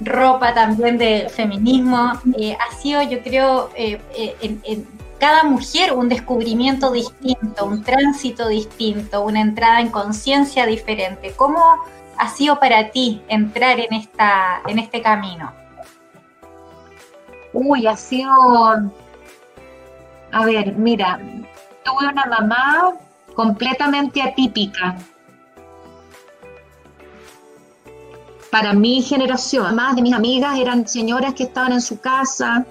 ropa también de feminismo eh, ha sido yo creo en, cada mujer un descubrimiento distinto, un tránsito distinto, una entrada en conciencia diferente? ¿Cómo ha sido para ti entrar en, esta, en este camino? Uy, ha sido... A ver, mira, tuve una mamá completamente atípica. Para mi generación, más de mis amigas eran señoras que estaban en su casa,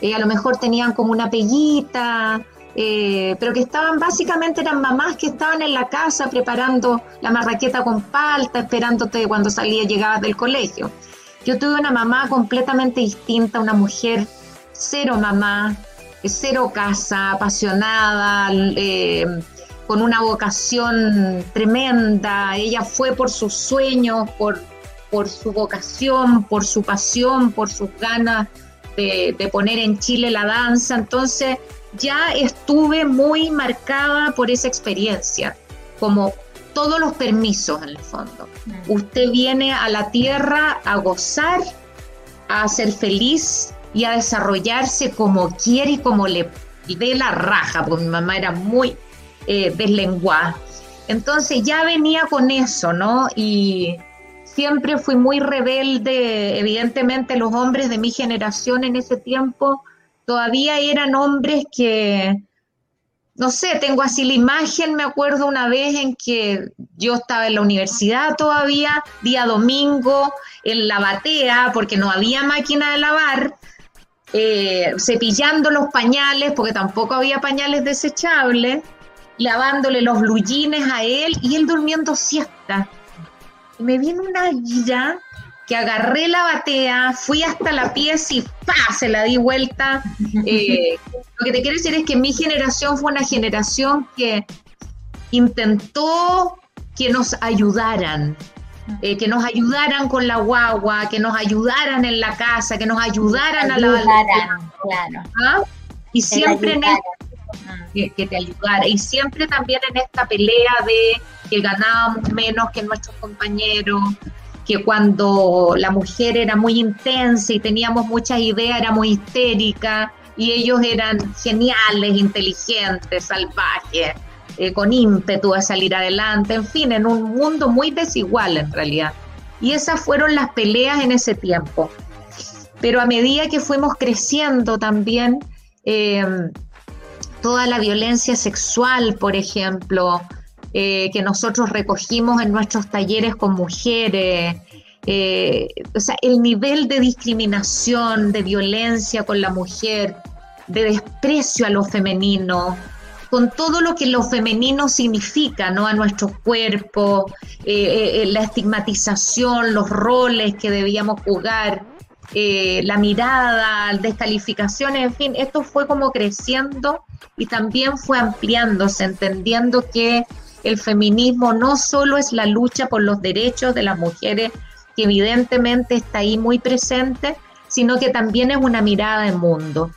eh, a lo mejor tenían como una peguita, eh, pero que estaban básicamente eran mamás que estaban en la casa preparando la marraqueta con palta, esperándote cuando salía llegabas del colegio. Yo tuve una mamá completamente distinta, una mujer cero mamá, cero casa, apasionada, eh, con una vocación tremenda. Ella fue por sus sueños, por, por su vocación, por su pasión, por sus ganas de, de poner en Chile la danza. Entonces ya estuve muy marcada por esa experiencia, como todos los permisos en el fondo. Usted viene a la tierra a gozar, a ser feliz, y a desarrollarse como quiere y como le dé la raja, porque mi mamá era muy eh, deslenguada. Entonces ya venía con eso, ¿no? Y siempre fui muy rebelde, evidentemente los hombres de mi generación en ese tiempo todavía eran hombres que, no sé, tengo así la imagen, me acuerdo una vez en que yo estaba en la universidad todavía, día domingo, en la batea, porque no había máquina de lavar, eh, cepillando los pañales, porque tampoco había pañales desechables, lavándole los bluyines a él y él durmiendo siesta. Y me vino una ira que agarré la batea, fui hasta la pieza y ¡pa! se la di vuelta. Eh, lo que te quiero decir es que mi generación fue una generación que intentó que nos ayudaran, eh, que nos ayudaran con la guagua, que nos ayudaran en la casa, que nos ayudaran a la claro. ¿Ah? Y siempre en que, te ayudara. Y siempre también en esta pelea de que ganábamos menos que nuestros compañeros, que cuando la mujer era muy intensa y teníamos muchas ideas, era muy histérica, y ellos eran geniales, inteligentes, salvajes. Eh, con ímpetu a salir adelante, en fin, en un mundo muy desigual en realidad. Y esas fueron las peleas en ese tiempo. Pero a medida que fuimos creciendo también, em, toda la violencia sexual, por ejemplo, eh, que nosotros recogimos en nuestros talleres con mujeres, eh, o sea, el nivel de discriminación, de violencia con la mujer, de desprecio a lo femenino, con todo lo que lo femenino significa, ¿no? A nuestro cuerpo, eh, eh, la estigmatización, los roles que debíamos jugar, la mirada, descalificaciones, en fin, esto fue como creciendo y también fue ampliándose, entendiendo que el feminismo no solo es la lucha por los derechos de las mujeres, que evidentemente está ahí muy presente, sino que también es una mirada de mundo.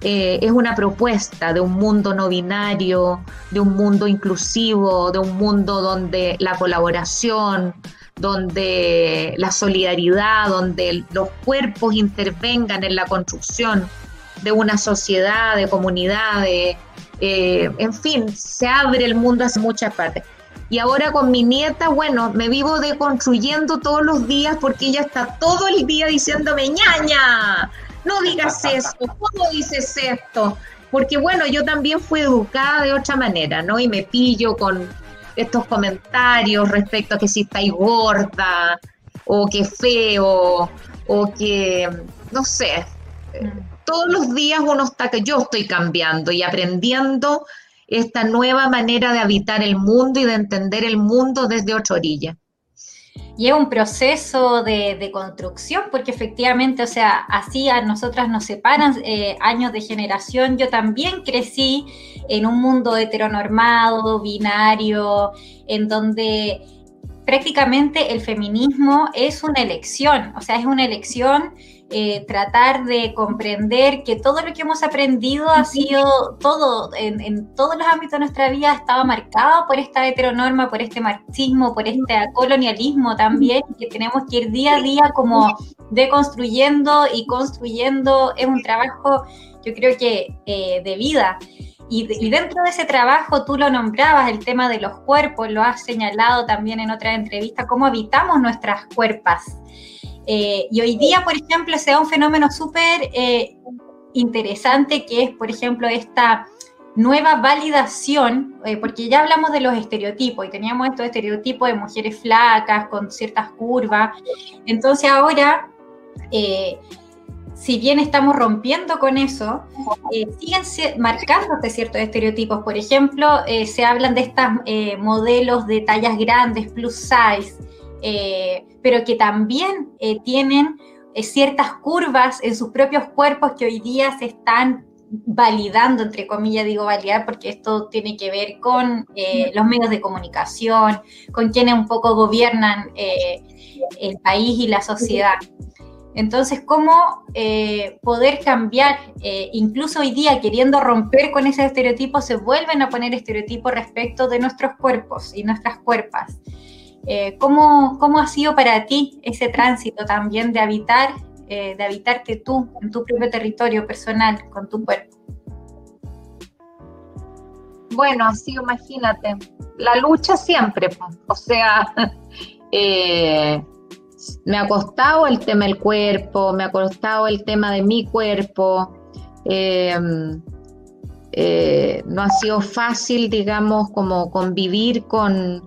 Eh, es una propuesta de un mundo no binario, de un mundo inclusivo, de un mundo donde la colaboración, donde la solidaridad, donde los cuerpos intervengan en la construcción de una sociedad, de comunidades, eh, en fin, se abre el mundo hacia muchas partes. Y ahora con mi nieta, bueno, me vivo deconstruyendo todos los días porque ella está todo el día diciéndome, ñaña, no digas eso, ¿cómo dices esto? Porque bueno, yo también fui educada de otra manera, ¿no? Y me pillo con estos comentarios respecto a que si estáis gorda, o que feo, o que, no sé, mm. todos los días uno está que yo estoy cambiando y aprendiendo esta nueva manera de habitar el mundo y de entender el mundo desde otra orilla. Y es un proceso de, construcción, porque efectivamente, o sea, así a nosotras nos separan eh, años de generación. Yo también crecí en un mundo heteronormado, binario, en donde prácticamente el feminismo es una elección, o sea, es una elección eh, tratar de comprender que todo lo que hemos aprendido ha sido todo, en, todos los ámbitos de nuestra vida estaba marcado por esta heteronorma, por este marxismo, por este colonialismo también, que tenemos que ir día a día como deconstruyendo y construyendo. Es un trabajo, yo creo que eh, de vida. Y, dentro de ese trabajo tú lo nombrabas, el tema de los cuerpos, lo has señalado también en otra entrevista, cómo habitamos nuestras cuerpas. Eh, y hoy día, por ejemplo, se da un fenómeno súper eh, interesante que es, por ejemplo, esta nueva validación, eh, porque ya hablamos de los estereotipos y teníamos estos estereotipos de mujeres flacas con ciertas curvas. Entonces ahora, si bien estamos rompiendo con eso, siguen marcándose ciertos estereotipos. Por ejemplo, se hablan de estos modelos de tallas grandes, plus size, eh, pero que también eh, tienen eh, ciertas curvas en sus propios cuerpos que hoy día se están validando, entre comillas digo validar, porque esto tiene que ver con los medios de comunicación, con quienes un poco gobiernan el país y la sociedad. Entonces, ¿cómo poder cambiar? incluso hoy día, queriendo romper con ese estereotipo, se vuelven a poner estereotipos respecto de nuestros cuerpos y nuestras cuerpas. Eh, ¿cómo, ha sido para ti ese tránsito también de habitar, eh, de habitarte tú en tu propio territorio personal, con tu cuerpo? Bueno, así imagínate, la lucha siempre, o sea, eh, me ha costado el tema del cuerpo, me ha costado el tema de mi cuerpo, no ha sido fácil, digamos, como convivir con,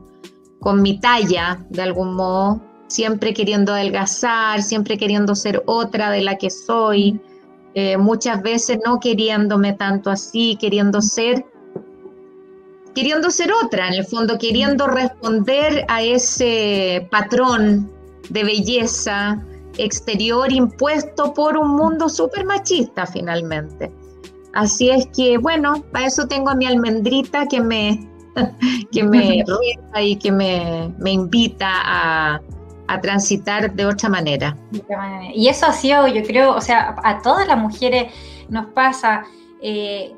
con mi talla, de algún modo, siempre queriendo adelgazar, siempre queriendo ser otra de la que soy, eh, muchas veces no queriéndome tanto así, queriendo ser, queriendo ser otra, en el fondo, queriendo responder a ese patrón de belleza exterior impuesto por un mundo súper machista finalmente. Así es que, bueno, para eso tengo a mi almendrita que me, que me y que me, invita a, transitar de otra manera. Y eso ha sido, yo creo, o sea, a todas las mujeres nos pasa. Eh,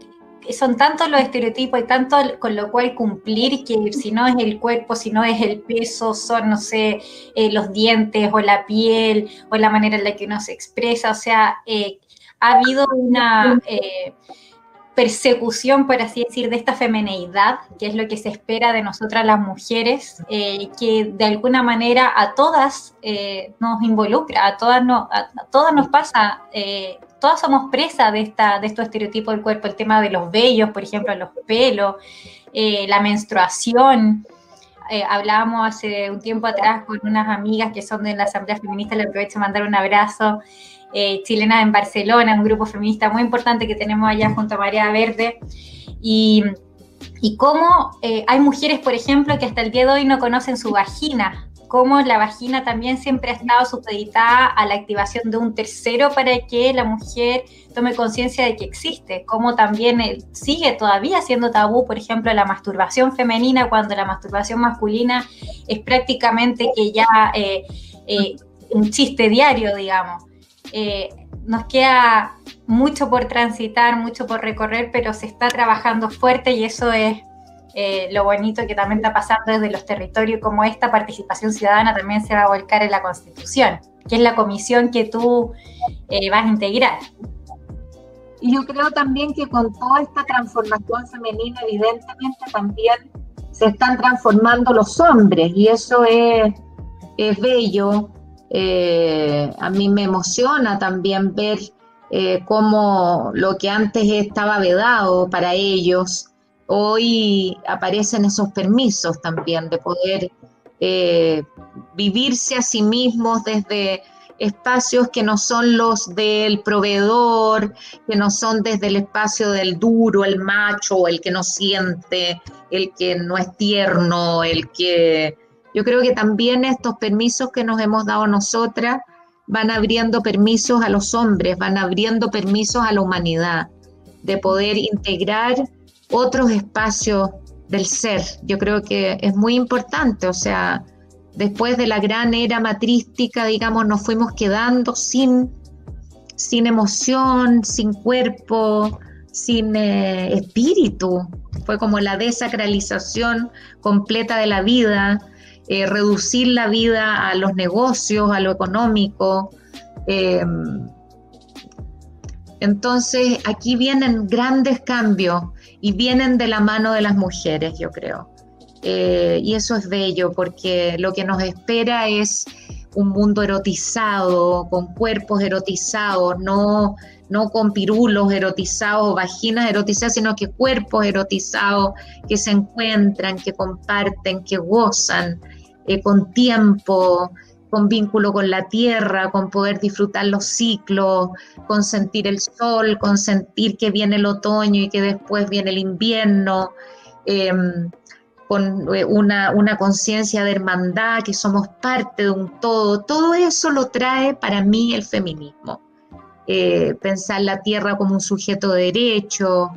son tantos los estereotipos y tanto con lo cual cumplir que si no es el cuerpo, si no es el peso, son, no sé, eh, los dientes o la piel o la manera en la que uno se expresa. O sea, eh, ha habido una persecución, por así decir, de esta femeneidad, que es lo que se espera de nosotras las mujeres, eh, que de alguna manera a todas eh, nos involucra, a todas, no, a, todas nos pasa, eh, todas somos presas de, esta, de estos estereotipos del cuerpo, el tema de los vellos, por ejemplo, los pelos, la menstruación. eh, hablábamos hace un tiempo atrás con unas amigas que son de la Asamblea Feminista, le aprovecho mandar un abrazo, eh, chilena en Barcelona, un grupo feminista muy importante que tenemos allá junto a María Verde, y, y cómo eh, hay mujeres, por ejemplo, que hasta el día de hoy no conocen su vagina, cómo la vagina también siempre ha estado supeditada a la activación de un tercero para que la mujer tome conciencia de que existe, cómo también eh, sigue todavía siendo tabú, por ejemplo, la masturbación femenina, cuando la masturbación masculina es prácticamente que ya eh, eh, un chiste diario, digamos. nos queda mucho por transitar, mucho por recorrer, pero se está trabajando fuerte y eso es eh, lo bonito que también está pasando desde los territorios, como esta participación ciudadana también se va a volcar en la Constitución, que es la comisión que tú eh, vas a integrar. Y yo creo también que con toda esta transformación femenina, evidentemente también se están transformando los hombres y eso es, es bello. Eh, a mí me emociona también ver cómo lo que antes estaba vedado para ellos, hoy aparecen esos permisos también de poder eh, vivirse a sí mismos desde espacios que no son los del proveedor, que no son desde el espacio del duro, el macho, el que no siente, el que no es tierno, el que... Yo creo que también estos permisos que nos hemos dado nosotras van abriendo permisos a los hombres, van abriendo permisos a la humanidad, de poder integrar otros espacios del ser. Yo creo que es muy importante, o sea, después de la gran era matrística, digamos, nos fuimos quedando sin, sin emoción, sin cuerpo, sin eh, espíritu. Fue como la desacralización completa de la vida, eh, reducir la vida a los negocios, a lo económico. Em, entonces, aquí vienen grandes cambios y vienen de la mano de las mujeres, yo creo. Eh, y eso es bello porque lo que nos espera es un mundo erotizado, con cuerpos erotizados, no, no con pirulos erotizados vaginas erotizadas, sino que cuerpos erotizados que se encuentran, que comparten, que gozan eh, con tiempo, con vínculo con la tierra, con poder disfrutar los ciclos, con sentir el sol, con sentir que viene el otoño y que después viene el invierno, em, con eh, una, conciencia de hermandad, que somos parte de un todo. Todo eso lo trae para mí el feminismo. Eh, pensar la tierra como un sujeto de derecho,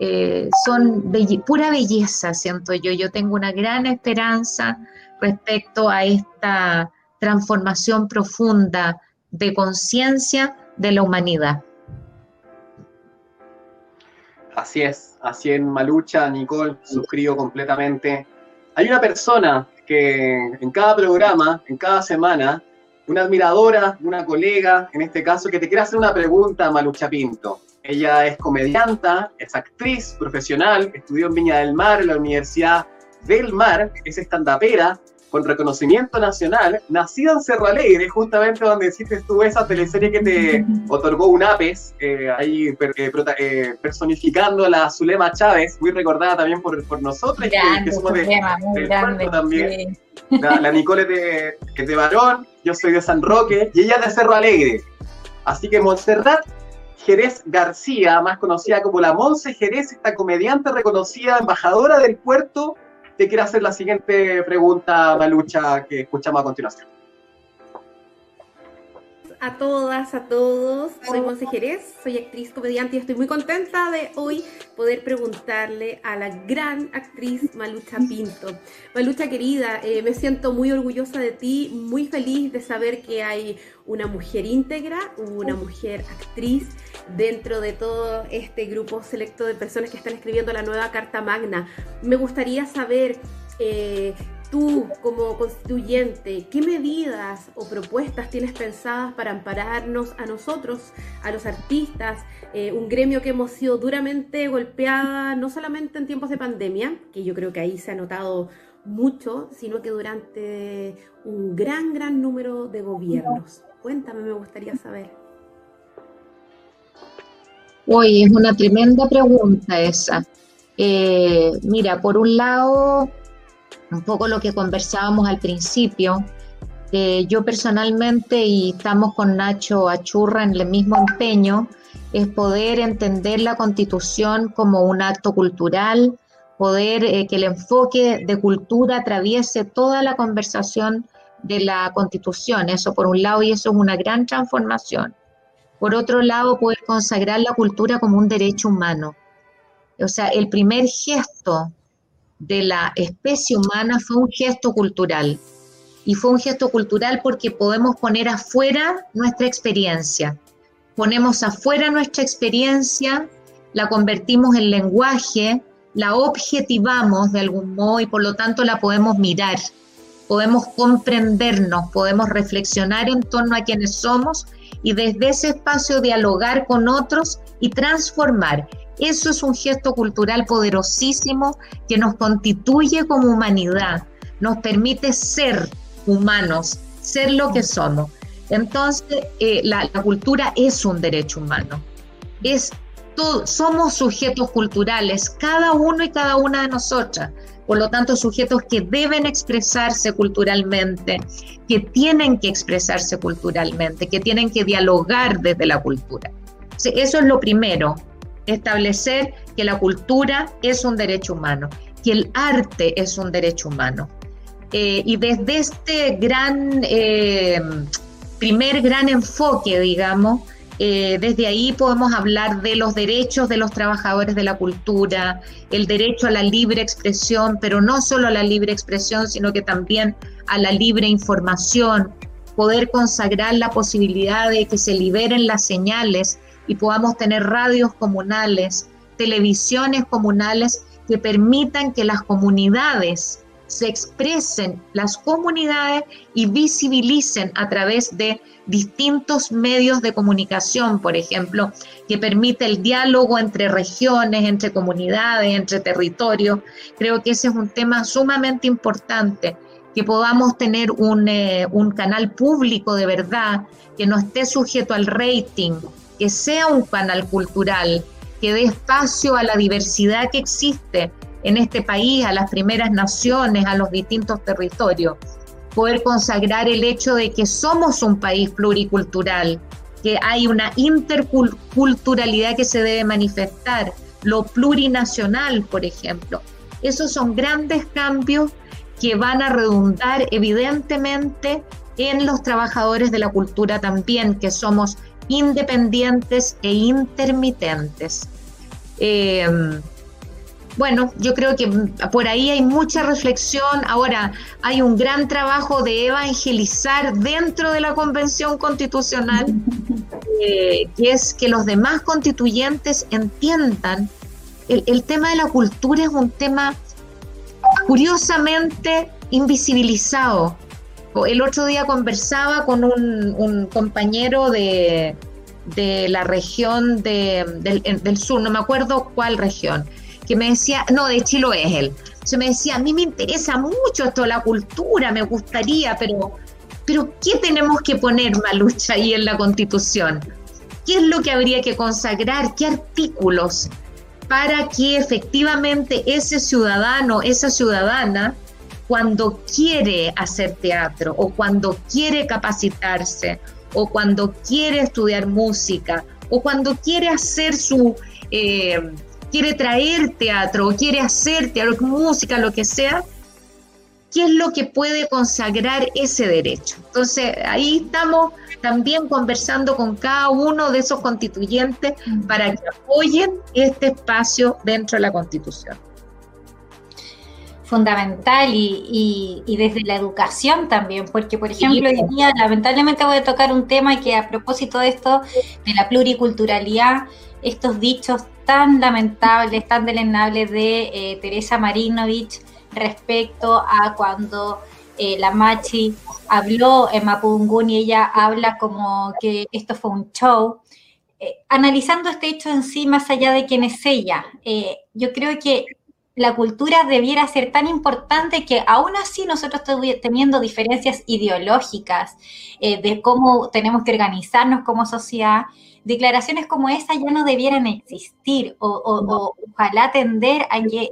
eh, son pura belleza, siento yo. Yo tengo una gran esperanza respecto a esta transformación profunda de conciencia de la humanidad. Así es, así en Malucha, Nicole, suscribo completamente. Hay una persona que en cada programa, en cada semana, una admiradora, una colega, en este caso, que te quiere hacer una pregunta a Malucha Pinto. Ella es comedianta, es actriz profesional, estudió en Viña del Mar, en la Universidad del Mar, es estandapera, con reconocimiento nacional, nacida en Cerro Alegre, justamente donde hiciste tú esa teleserie que te otorgó un APES, eh, ahí eh, eh, personificando a la Zulema Chávez, muy recordada también por, por nosotros, que, somos de, grande, también. La, Nicole es de, Barón, yo soy de San Roque, y ella es de Cerro Alegre. Así que Montserrat Jerez García, más conocida como la Monse Jerez, esta comediante reconocida, embajadora del puerto te quiero hacer la siguiente pregunta, Malucha, que escuchamos a continuación. A todas, a todos, soy Monse Jerez, soy actriz comediante y estoy muy contenta de hoy poder preguntarle a la gran actriz Malucha Pinto. Malucha querida, eh, me siento muy orgullosa de ti, muy feliz de saber que hay una mujer íntegra, una mujer actriz dentro de todo este grupo selecto de personas que están escribiendo la nueva Carta Magna. Me gustaría saber, eh, tú como constituyente, ¿qué medidas o propuestas tienes pensadas para ampararnos a nosotros, a los artistas, eh, un gremio que hemos sido duramente golpeada, no solamente en tiempos de pandemia, que yo creo que ahí se ha notado mucho, sino que durante un gran, gran número de gobiernos? Cuéntame, me gustaría saber. Hoy es una tremenda pregunta esa. Eh, mira, por un lado, un poco lo que conversábamos al principio. Yo personalmente, y estamos con Nacho Achurra en el mismo empeño, es poder entender la constitución como un acto cultural, poder eh, que el enfoque de cultura atraviese toda la conversación de la constitución. Eso por un lado, y eso es una gran transformación. Por otro lado, poder consagrar la cultura como un derecho humano. O sea, el primer gesto de la especie humana fue un gesto cultural. Y fue un gesto cultural porque podemos poner afuera nuestra experiencia. Ponemos afuera nuestra experiencia, la convertimos en lenguaje, la objetivamos de algún modo y por lo tanto la podemos mirar, podemos comprendernos, podemos reflexionar en torno a quienes somos y desde ese espacio dialogar con otros y transformar. Eso es un gesto cultural poderosísimo que nos constituye como humanidad, nos permite ser humanos, ser lo que somos. Entonces, eh, la, cultura es un derecho humano. Es somos sujetos culturales, cada uno y cada una de nosotras. Por lo tanto, sujetos que deben expresarse culturalmente, que tienen que expresarse culturalmente, que tienen que dialogar desde la cultura. Eso es lo primero, establecer que la cultura es un derecho humano, que el arte es un derecho humano. Eh, y desde este gran, eh, primer gran enfoque, digamos, eh, desde ahí podemos hablar de los derechos de los trabajadores de la cultura, el derecho a la libre expresión, pero no solo a la libre expresión, sino que también a la libre información, poder consagrar la posibilidad de que se liberen las señales y podamos tener radios comunales, televisiones comunales que permitan que las comunidades se expresen las comunidades y visibilicen a través de distintos medios de comunicación, por ejemplo, que permite el diálogo entre regiones, entre comunidades, entre territorios. Creo que ese es un tema sumamente importante, que podamos tener un, eh, un canal público de verdad, que no esté sujeto al rating, que sea un canal cultural, que dé espacio a la diversidad que existe en este país, a las primeras naciones, a los distintos territorios. Poder consagrar el hecho de que somos un país pluricultural, que hay una interculturalidad que se debe manifestar, lo plurinacional, por ejemplo. Esos son grandes cambios que van a redundar evidentemente en los trabajadores de la cultura también, que somos independientes e intermitentes. Eh, bueno, yo creo que por ahí hay mucha reflexión. Ahora, hay un gran trabajo de evangelizar dentro de la Convención Constitucional, eh, que es que los demás constituyentes entiendan. El, tema de la cultura es un tema curiosamente invisibilizado. El otro día conversaba con un, compañero de, la región del sur, no me acuerdo cuál región, que me decía, no, de Chile es él. Se me decía, a mí me interesa mucho esto, la cultura, me gustaría, pero, pero ¿qué tenemos que poner, Malucha, ahí en la Constitución? ¿Qué es lo que habría que consagrar? ¿Qué artículos? Para que efectivamente ese ciudadano, esa ciudadana, cuando quiere hacer teatro o cuando quiere capacitarse o cuando quiere estudiar música o cuando quiere hacer su... Eh, quiere traer teatro, o quiere hacer teatro, música, lo que sea, ¿qué es lo que puede consagrar ese derecho? Entonces, ahí estamos también conversando con cada uno de esos constituyentes para que apoyen este espacio dentro de la Constitución. Fundamental y, desde la educación también, porque por ejemplo hoy día lamentablemente voy a tocar un tema que a propósito de esto, de la pluriculturalidad, estos dichos tan lamentables, tan delenables de eh, Teresa Marinovich respecto a cuando eh, la Machi habló en Mapudungún y ella habla como que esto fue un show. Eh, analizando este hecho en sí, más allá de quién es ella, yo creo que la cultura debiera ser tan importante que aún así nosotros teniendo diferencias ideológicas eh, de cómo tenemos que organizarnos como sociedad, declaraciones como esa ya no debieran existir o, ojalá tender a que,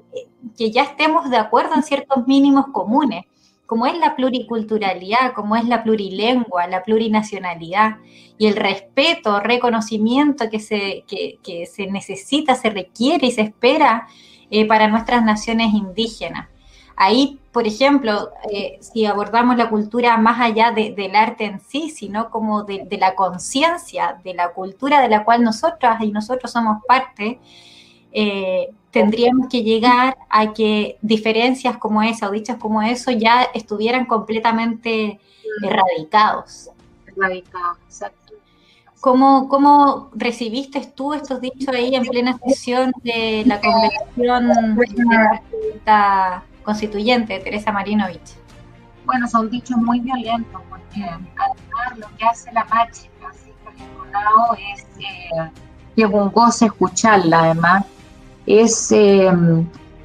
que, ya estemos de acuerdo en ciertos mínimos comunes, como es la pluriculturalidad, como es la plurilengua, la plurinacionalidad y el respeto, reconocimiento que se, que se necesita, se requiere y se espera eh, para nuestras naciones indígenas. Ahí, por ejemplo, eh, si abordamos la cultura más allá del arte en sí, sino como de, la conciencia, de la cultura de la cual nosotras y nosotros somos parte, eh, tendríamos que llegar a que diferencias como esa o dichas como eso ya estuvieran completamente erradicados. Erradicados, exacto. ¿Cómo, ¿Cómo, recibiste tú estos dichos ahí en plena sesión de la convención constituyente, Teresa Marinovich? Bueno, son dichos muy violentos, porque además lo que hace la Machi, Francisco es eh, que un goce escucharla, además, es eh,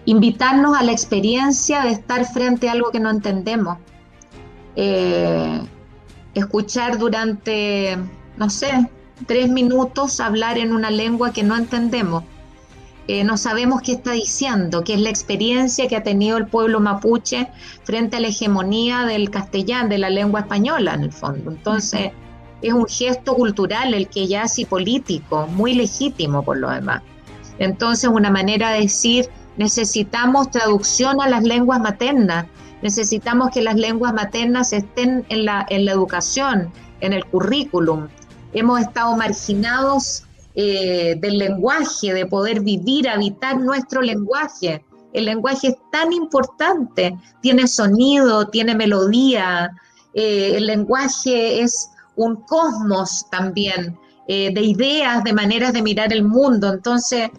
invitarnos a la experiencia de estar frente a algo que no entendemos. Eh, escuchar durante no sé, tres minutos hablar en una lengua que no entendemos. Eh, no sabemos qué está diciendo, qué es la experiencia que ha tenido el pueblo mapuche frente a la hegemonía del castellano, de la lengua española en el fondo. Entonces, es un gesto cultural el que ya y político, muy legítimo por lo demás. Entonces, una manera de decir, necesitamos traducción a las lenguas maternas, necesitamos que las lenguas maternas estén en la, en la educación, en el currículum, hemos estado marginados eh, del lenguaje, de poder vivir, habitar nuestro lenguaje. El lenguaje es tan importante, tiene sonido, tiene melodía, eh, el lenguaje es un cosmos también eh, de ideas, de maneras de mirar el mundo. Entonces,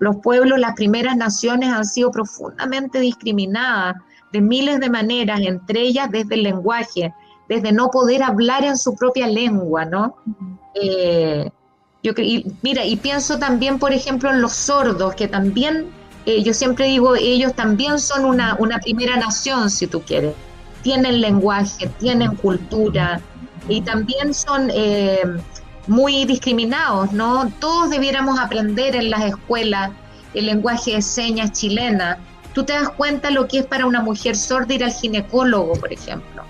los pueblos, las primeras naciones han sido profundamente discriminadas de miles de maneras, entre ellas desde el lenguaje desde no poder hablar en su propia lengua, ¿no? Eh, yo, mira, y pienso también, por ejemplo, en los sordos, que también, eh, yo siempre digo, ellos también son una, una primera nación, si tú quieres. Tienen lenguaje, tienen cultura y también son eh, muy discriminados, ¿no? Todos debiéramos aprender en las escuelas el lenguaje de señas chilena. Tú te das cuenta lo que es para una mujer sorda ir al ginecólogo, por ejemplo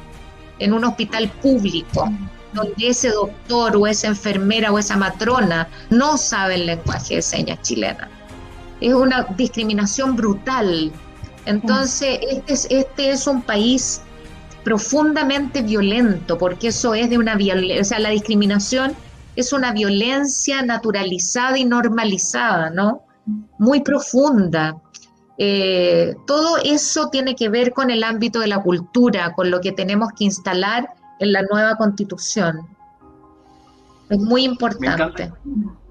en un hospital público, donde ese doctor o esa enfermera o esa matrona no sabe el lenguaje de señas chilena. Es una discriminación brutal. Entonces, este es, este es un país profundamente violento, porque eso es de una violencia, o sea, la discriminación es una violencia naturalizada y normalizada, ¿no? Muy profunda. Eh, todo eso tiene que ver con el ámbito de la cultura, con lo que tenemos que instalar en la nueva constitución. Es muy importante.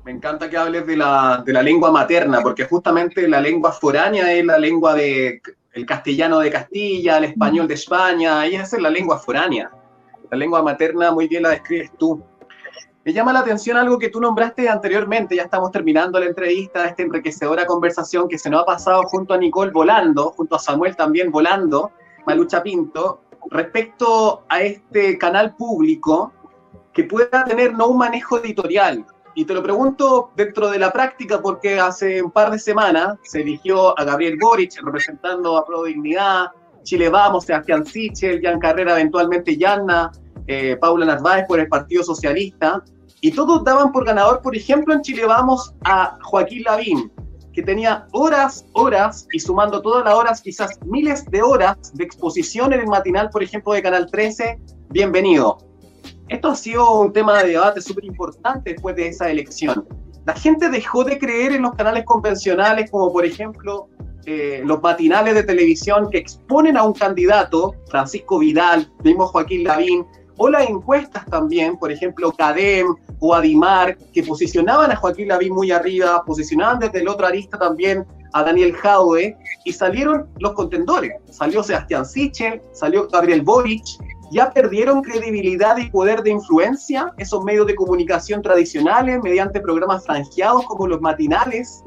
Me encanta, que hables de la, de la, lengua materna, porque justamente la lengua foránea es la lengua de el castellano de Castilla, el español de España, y esa es la lengua foránea. La lengua materna muy bien la describes tú. Me llama la atención algo que tú nombraste anteriormente, ya estamos terminando la entrevista, esta enriquecedora conversación que se nos ha pasado junto a Nicole volando, junto a Samuel también volando, Malucha Pinto, respecto a este canal público que pueda tener no un manejo editorial. Y te lo pregunto dentro de la práctica porque hace un par de semanas se eligió a Gabriel Boric representando a Pro Dignidad, Chile Vamos, Sebastián Sichel, Jan Carrera, eventualmente Yanna, eh, Paula Narváez por el Partido Socialista, y todos daban por ganador, por ejemplo, en Chile vamos a Joaquín Lavín, que tenía horas, horas, y sumando todas las horas, quizás miles de horas de exposición en el matinal, por ejemplo, de Canal 13, bienvenido. Esto ha sido un tema de debate súper importante después de esa elección. La gente dejó de creer en los canales convencionales, como por ejemplo eh, los matinales de televisión que exponen a un candidato, Francisco Vidal, mismo Joaquín Lavín, o las encuestas también, por ejemplo, CADEM o Adimar, que posicionaban a Joaquín Lavín muy arriba, posicionaban desde el otro arista también a Daniel Jaude, y salieron los contendores. Salió Sebastián Sichel, salió Gabriel Boric, ya perdieron credibilidad y poder de influencia esos medios de comunicación tradicionales mediante programas franjeados como los matinales.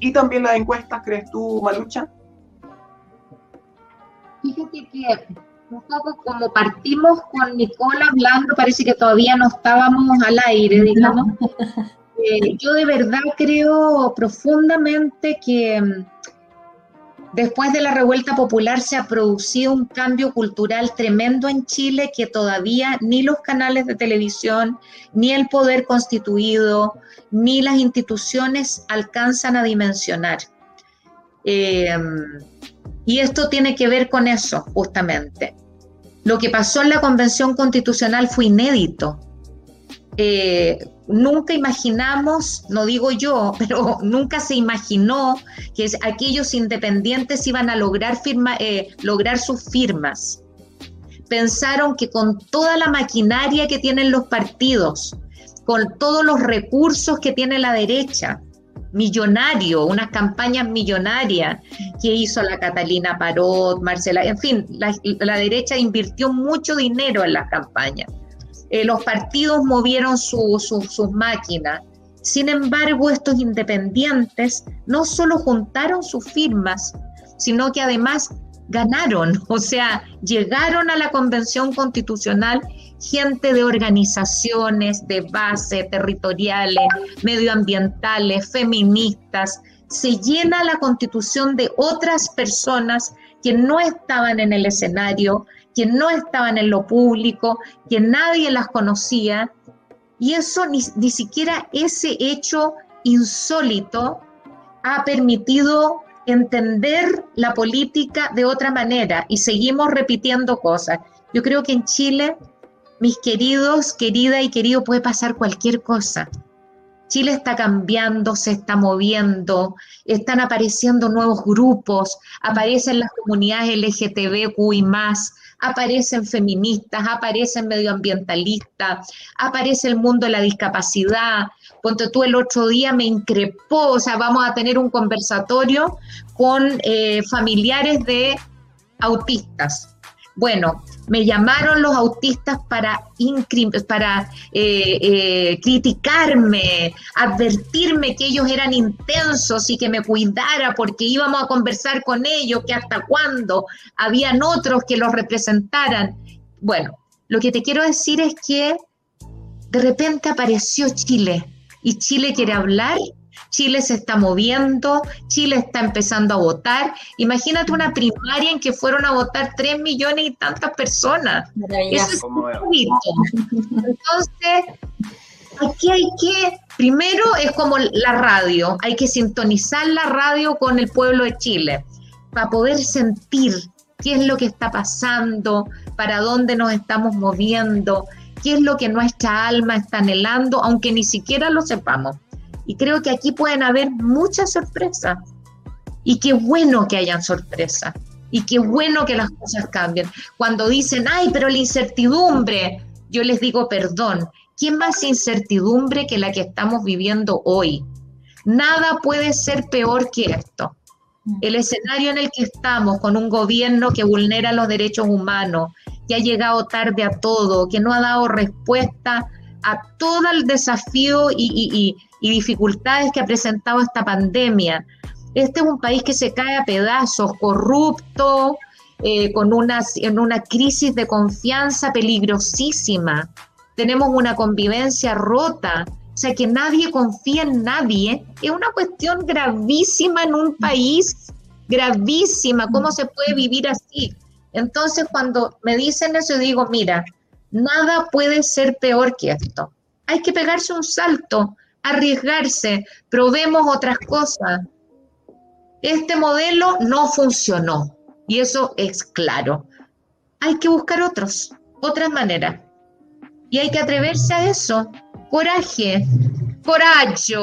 y también las encuestas, crees tú, Malucha? Fíjate que un poco como partimos con Nicola hablando, parece que todavía no estábamos al aire, digamos. Eh, yo de verdad creo profundamente que mm, después de la revuelta popular se ha producido un cambio cultural tremendo en Chile que todavía ni los canales de televisión, ni el poder constituido, ni las instituciones alcanzan a dimensionar. Eh, y esto tiene que ver con eso, justamente. Lo que pasó en la Convención Constitucional fue inédito. Eh, nunca imaginamos, no digo yo, pero nunca se imaginó que aquellos independientes iban a lograr, eh, lograr sus firmas. Pensaron que con toda la maquinaria que tienen los partidos, con todos los recursos que tiene la derecha, millonario, unas campañas millonarias que hizo la Catalina Parot, Marcela, en fin, la, derecha invirtió mucho dinero en las campañas. Eh, los partidos movieron sus máquinas. Sin embargo, estos independientes no solo juntaron sus firmas, sino que además ganaron, o sea, llegaron a la convención constitucional gente de organizaciones de base, territoriales, medioambientales, feministas. Se llena la constitución de otras personas que no estaban en el escenario, que no estaban en lo público, que nadie las conocía. Y eso ni, ni siquiera ese hecho insólito ha permitido entender la política de otra manera y seguimos repitiendo cosas. Yo creo que en Chile mis queridos, querida y querido, puede pasar cualquier cosa. Chile está cambiando, se está moviendo, están apareciendo nuevos grupos, aparecen las comunidades LGTBQI más, aparecen feministas, aparecen medioambientalistas, aparece el mundo de la discapacidad. Ponte tú el otro día me increpó, o sea, vamos a tener un conversatorio con eh, familiares de autistas. Bueno, me llamaron los autistas para, para eh, eh, criticarme, advertirme que ellos eran intensos y que me cuidara porque íbamos a conversar con ellos, que hasta cuándo habían otros que los representaran. Bueno, lo que te quiero decir es que de repente apareció Chile y Chile quiere hablar Chile se está moviendo, Chile está empezando a votar. Imagínate una primaria en que fueron a votar tres millones y tantas personas. Eso es Entonces, aquí hay que, primero es como la radio, hay que sintonizar la radio con el pueblo de Chile para poder sentir qué es lo que está pasando, para dónde nos estamos moviendo, qué es lo que nuestra alma está anhelando, aunque ni siquiera lo sepamos. Y creo que aquí pueden haber muchas sorpresas. Y qué bueno que hayan sorpresas. Y qué bueno que las cosas cambien. Cuando dicen, ay, pero la incertidumbre, yo les digo, perdón, ¿qué más incertidumbre que la que estamos viviendo hoy? Nada puede ser peor que esto. El escenario en el que estamos, con un gobierno que vulnera los derechos humanos, que ha llegado tarde a todo, que no ha dado respuesta a todo el desafío y, dificultades que ha presentado esta pandemia. Este es un país que se cae a pedazos, corrupto, eh, con una, en una crisis de confianza peligrosísima. Tenemos una convivencia rota, o sea, que nadie confía en nadie. Es una cuestión gravísima en un país, gravísima. ¿Cómo se puede vivir así? Entonces, cuando me dicen eso, digo, mira, Nada puede ser peor que esto. Hay que pegarse un salto, arriesgarse, probemos otras cosas. Este modelo no funcionó y eso es claro. Hay que buscar otros, otras maneras. Y hay que atreverse a eso. Coraje, coraje.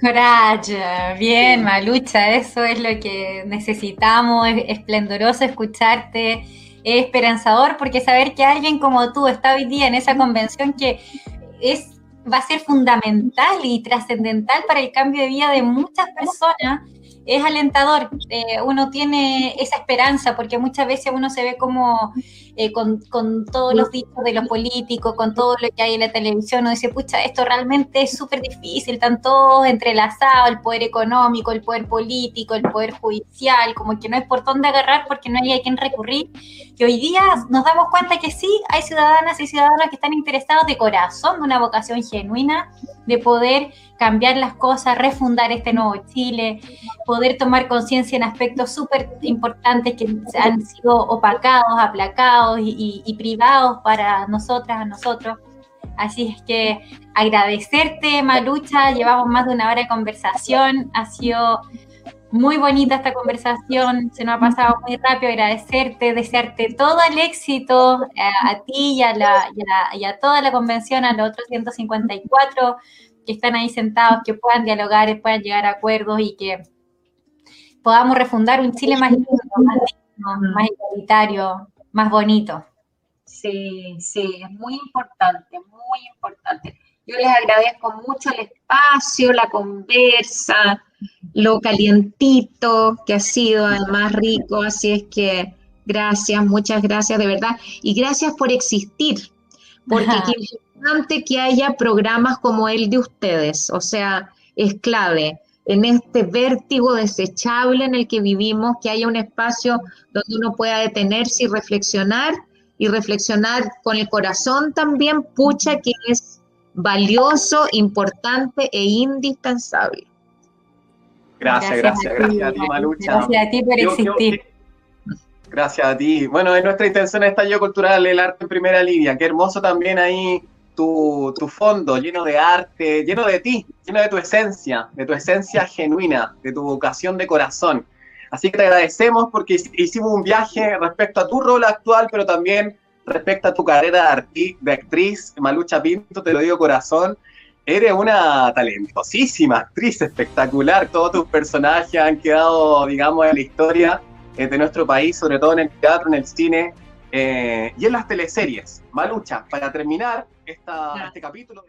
Coraje, bien, Malucha, eso es lo que necesitamos, es esplendoroso escucharte es esperanzador porque saber que alguien como tú está hoy día en esa convención que es va a ser fundamental y trascendental para el cambio de vida de muchas personas, es alentador. Eh, uno tiene esa esperanza porque muchas veces uno se ve como eh, con, todos los dichos de los políticos, con todo lo que hay en la televisión, uno dice, pucha, esto realmente es súper difícil, están todos entrelazados, el poder económico, el poder político, el poder judicial, como que no hay por dónde agarrar porque no hay a quien recurrir. Y hoy día nos damos cuenta que sí, hay ciudadanas y ciudadanos que están interesados de corazón, de una vocación genuina de poder cambiar las cosas, refundar este nuevo Chile, poder tomar conciencia en aspectos súper importantes que han sido opacados, aplacados y, privados para nosotras, a nosotros. Así es que agradecerte, Malucha, llevamos más de una hora de conversación, ha sido muy bonita esta conversación, se nos ha pasado muy rápido, agradecerte, desearte todo el éxito eh, a, ti y a, la, y a, toda la convención, a los otros 154 que están ahí sentados, que puedan dialogar, puedan llegar a acuerdos y que podamos refundar un Chile más lindo, más más igualitario, más bonito. Sí, sí, es muy importante, muy importante. Yo les agradezco mucho el espacio, la conversa, lo calientito que ha sido, además rico, así es que gracias, muchas gracias de verdad y gracias por existir, porque es importante que haya programas como el de ustedes, o sea, es clave en este vértigo desechable en el que vivimos, que haya un espacio donde uno pueda detenerse y reflexionar y reflexionar con el corazón también, pucha que es valioso, importante e indispensable. Gracias, gracias, gracias, a ti, Malucha. Gracias a ti por existir. gracias a ti. Bueno, en nuestra intención está yo cultural, el arte en primera línea. Qué hermoso también ahí tu, tu, fondo lleno de arte, lleno de ti, lleno de tu esencia, de tu esencia genuina, de tu vocación de corazón. Así que te agradecemos porque hicimos un viaje respecto a tu rol actual, pero también respecto a tu carrera de, actriz, Malucha Pinto, te lo digo corazón, eres una talentosísima actriz espectacular. Todos tus personajes han quedado, digamos, en la historia eh, de nuestro país, sobre todo en el teatro, en el cine eh, y en las teleseries. Malucha, para terminar esta, este capítulo.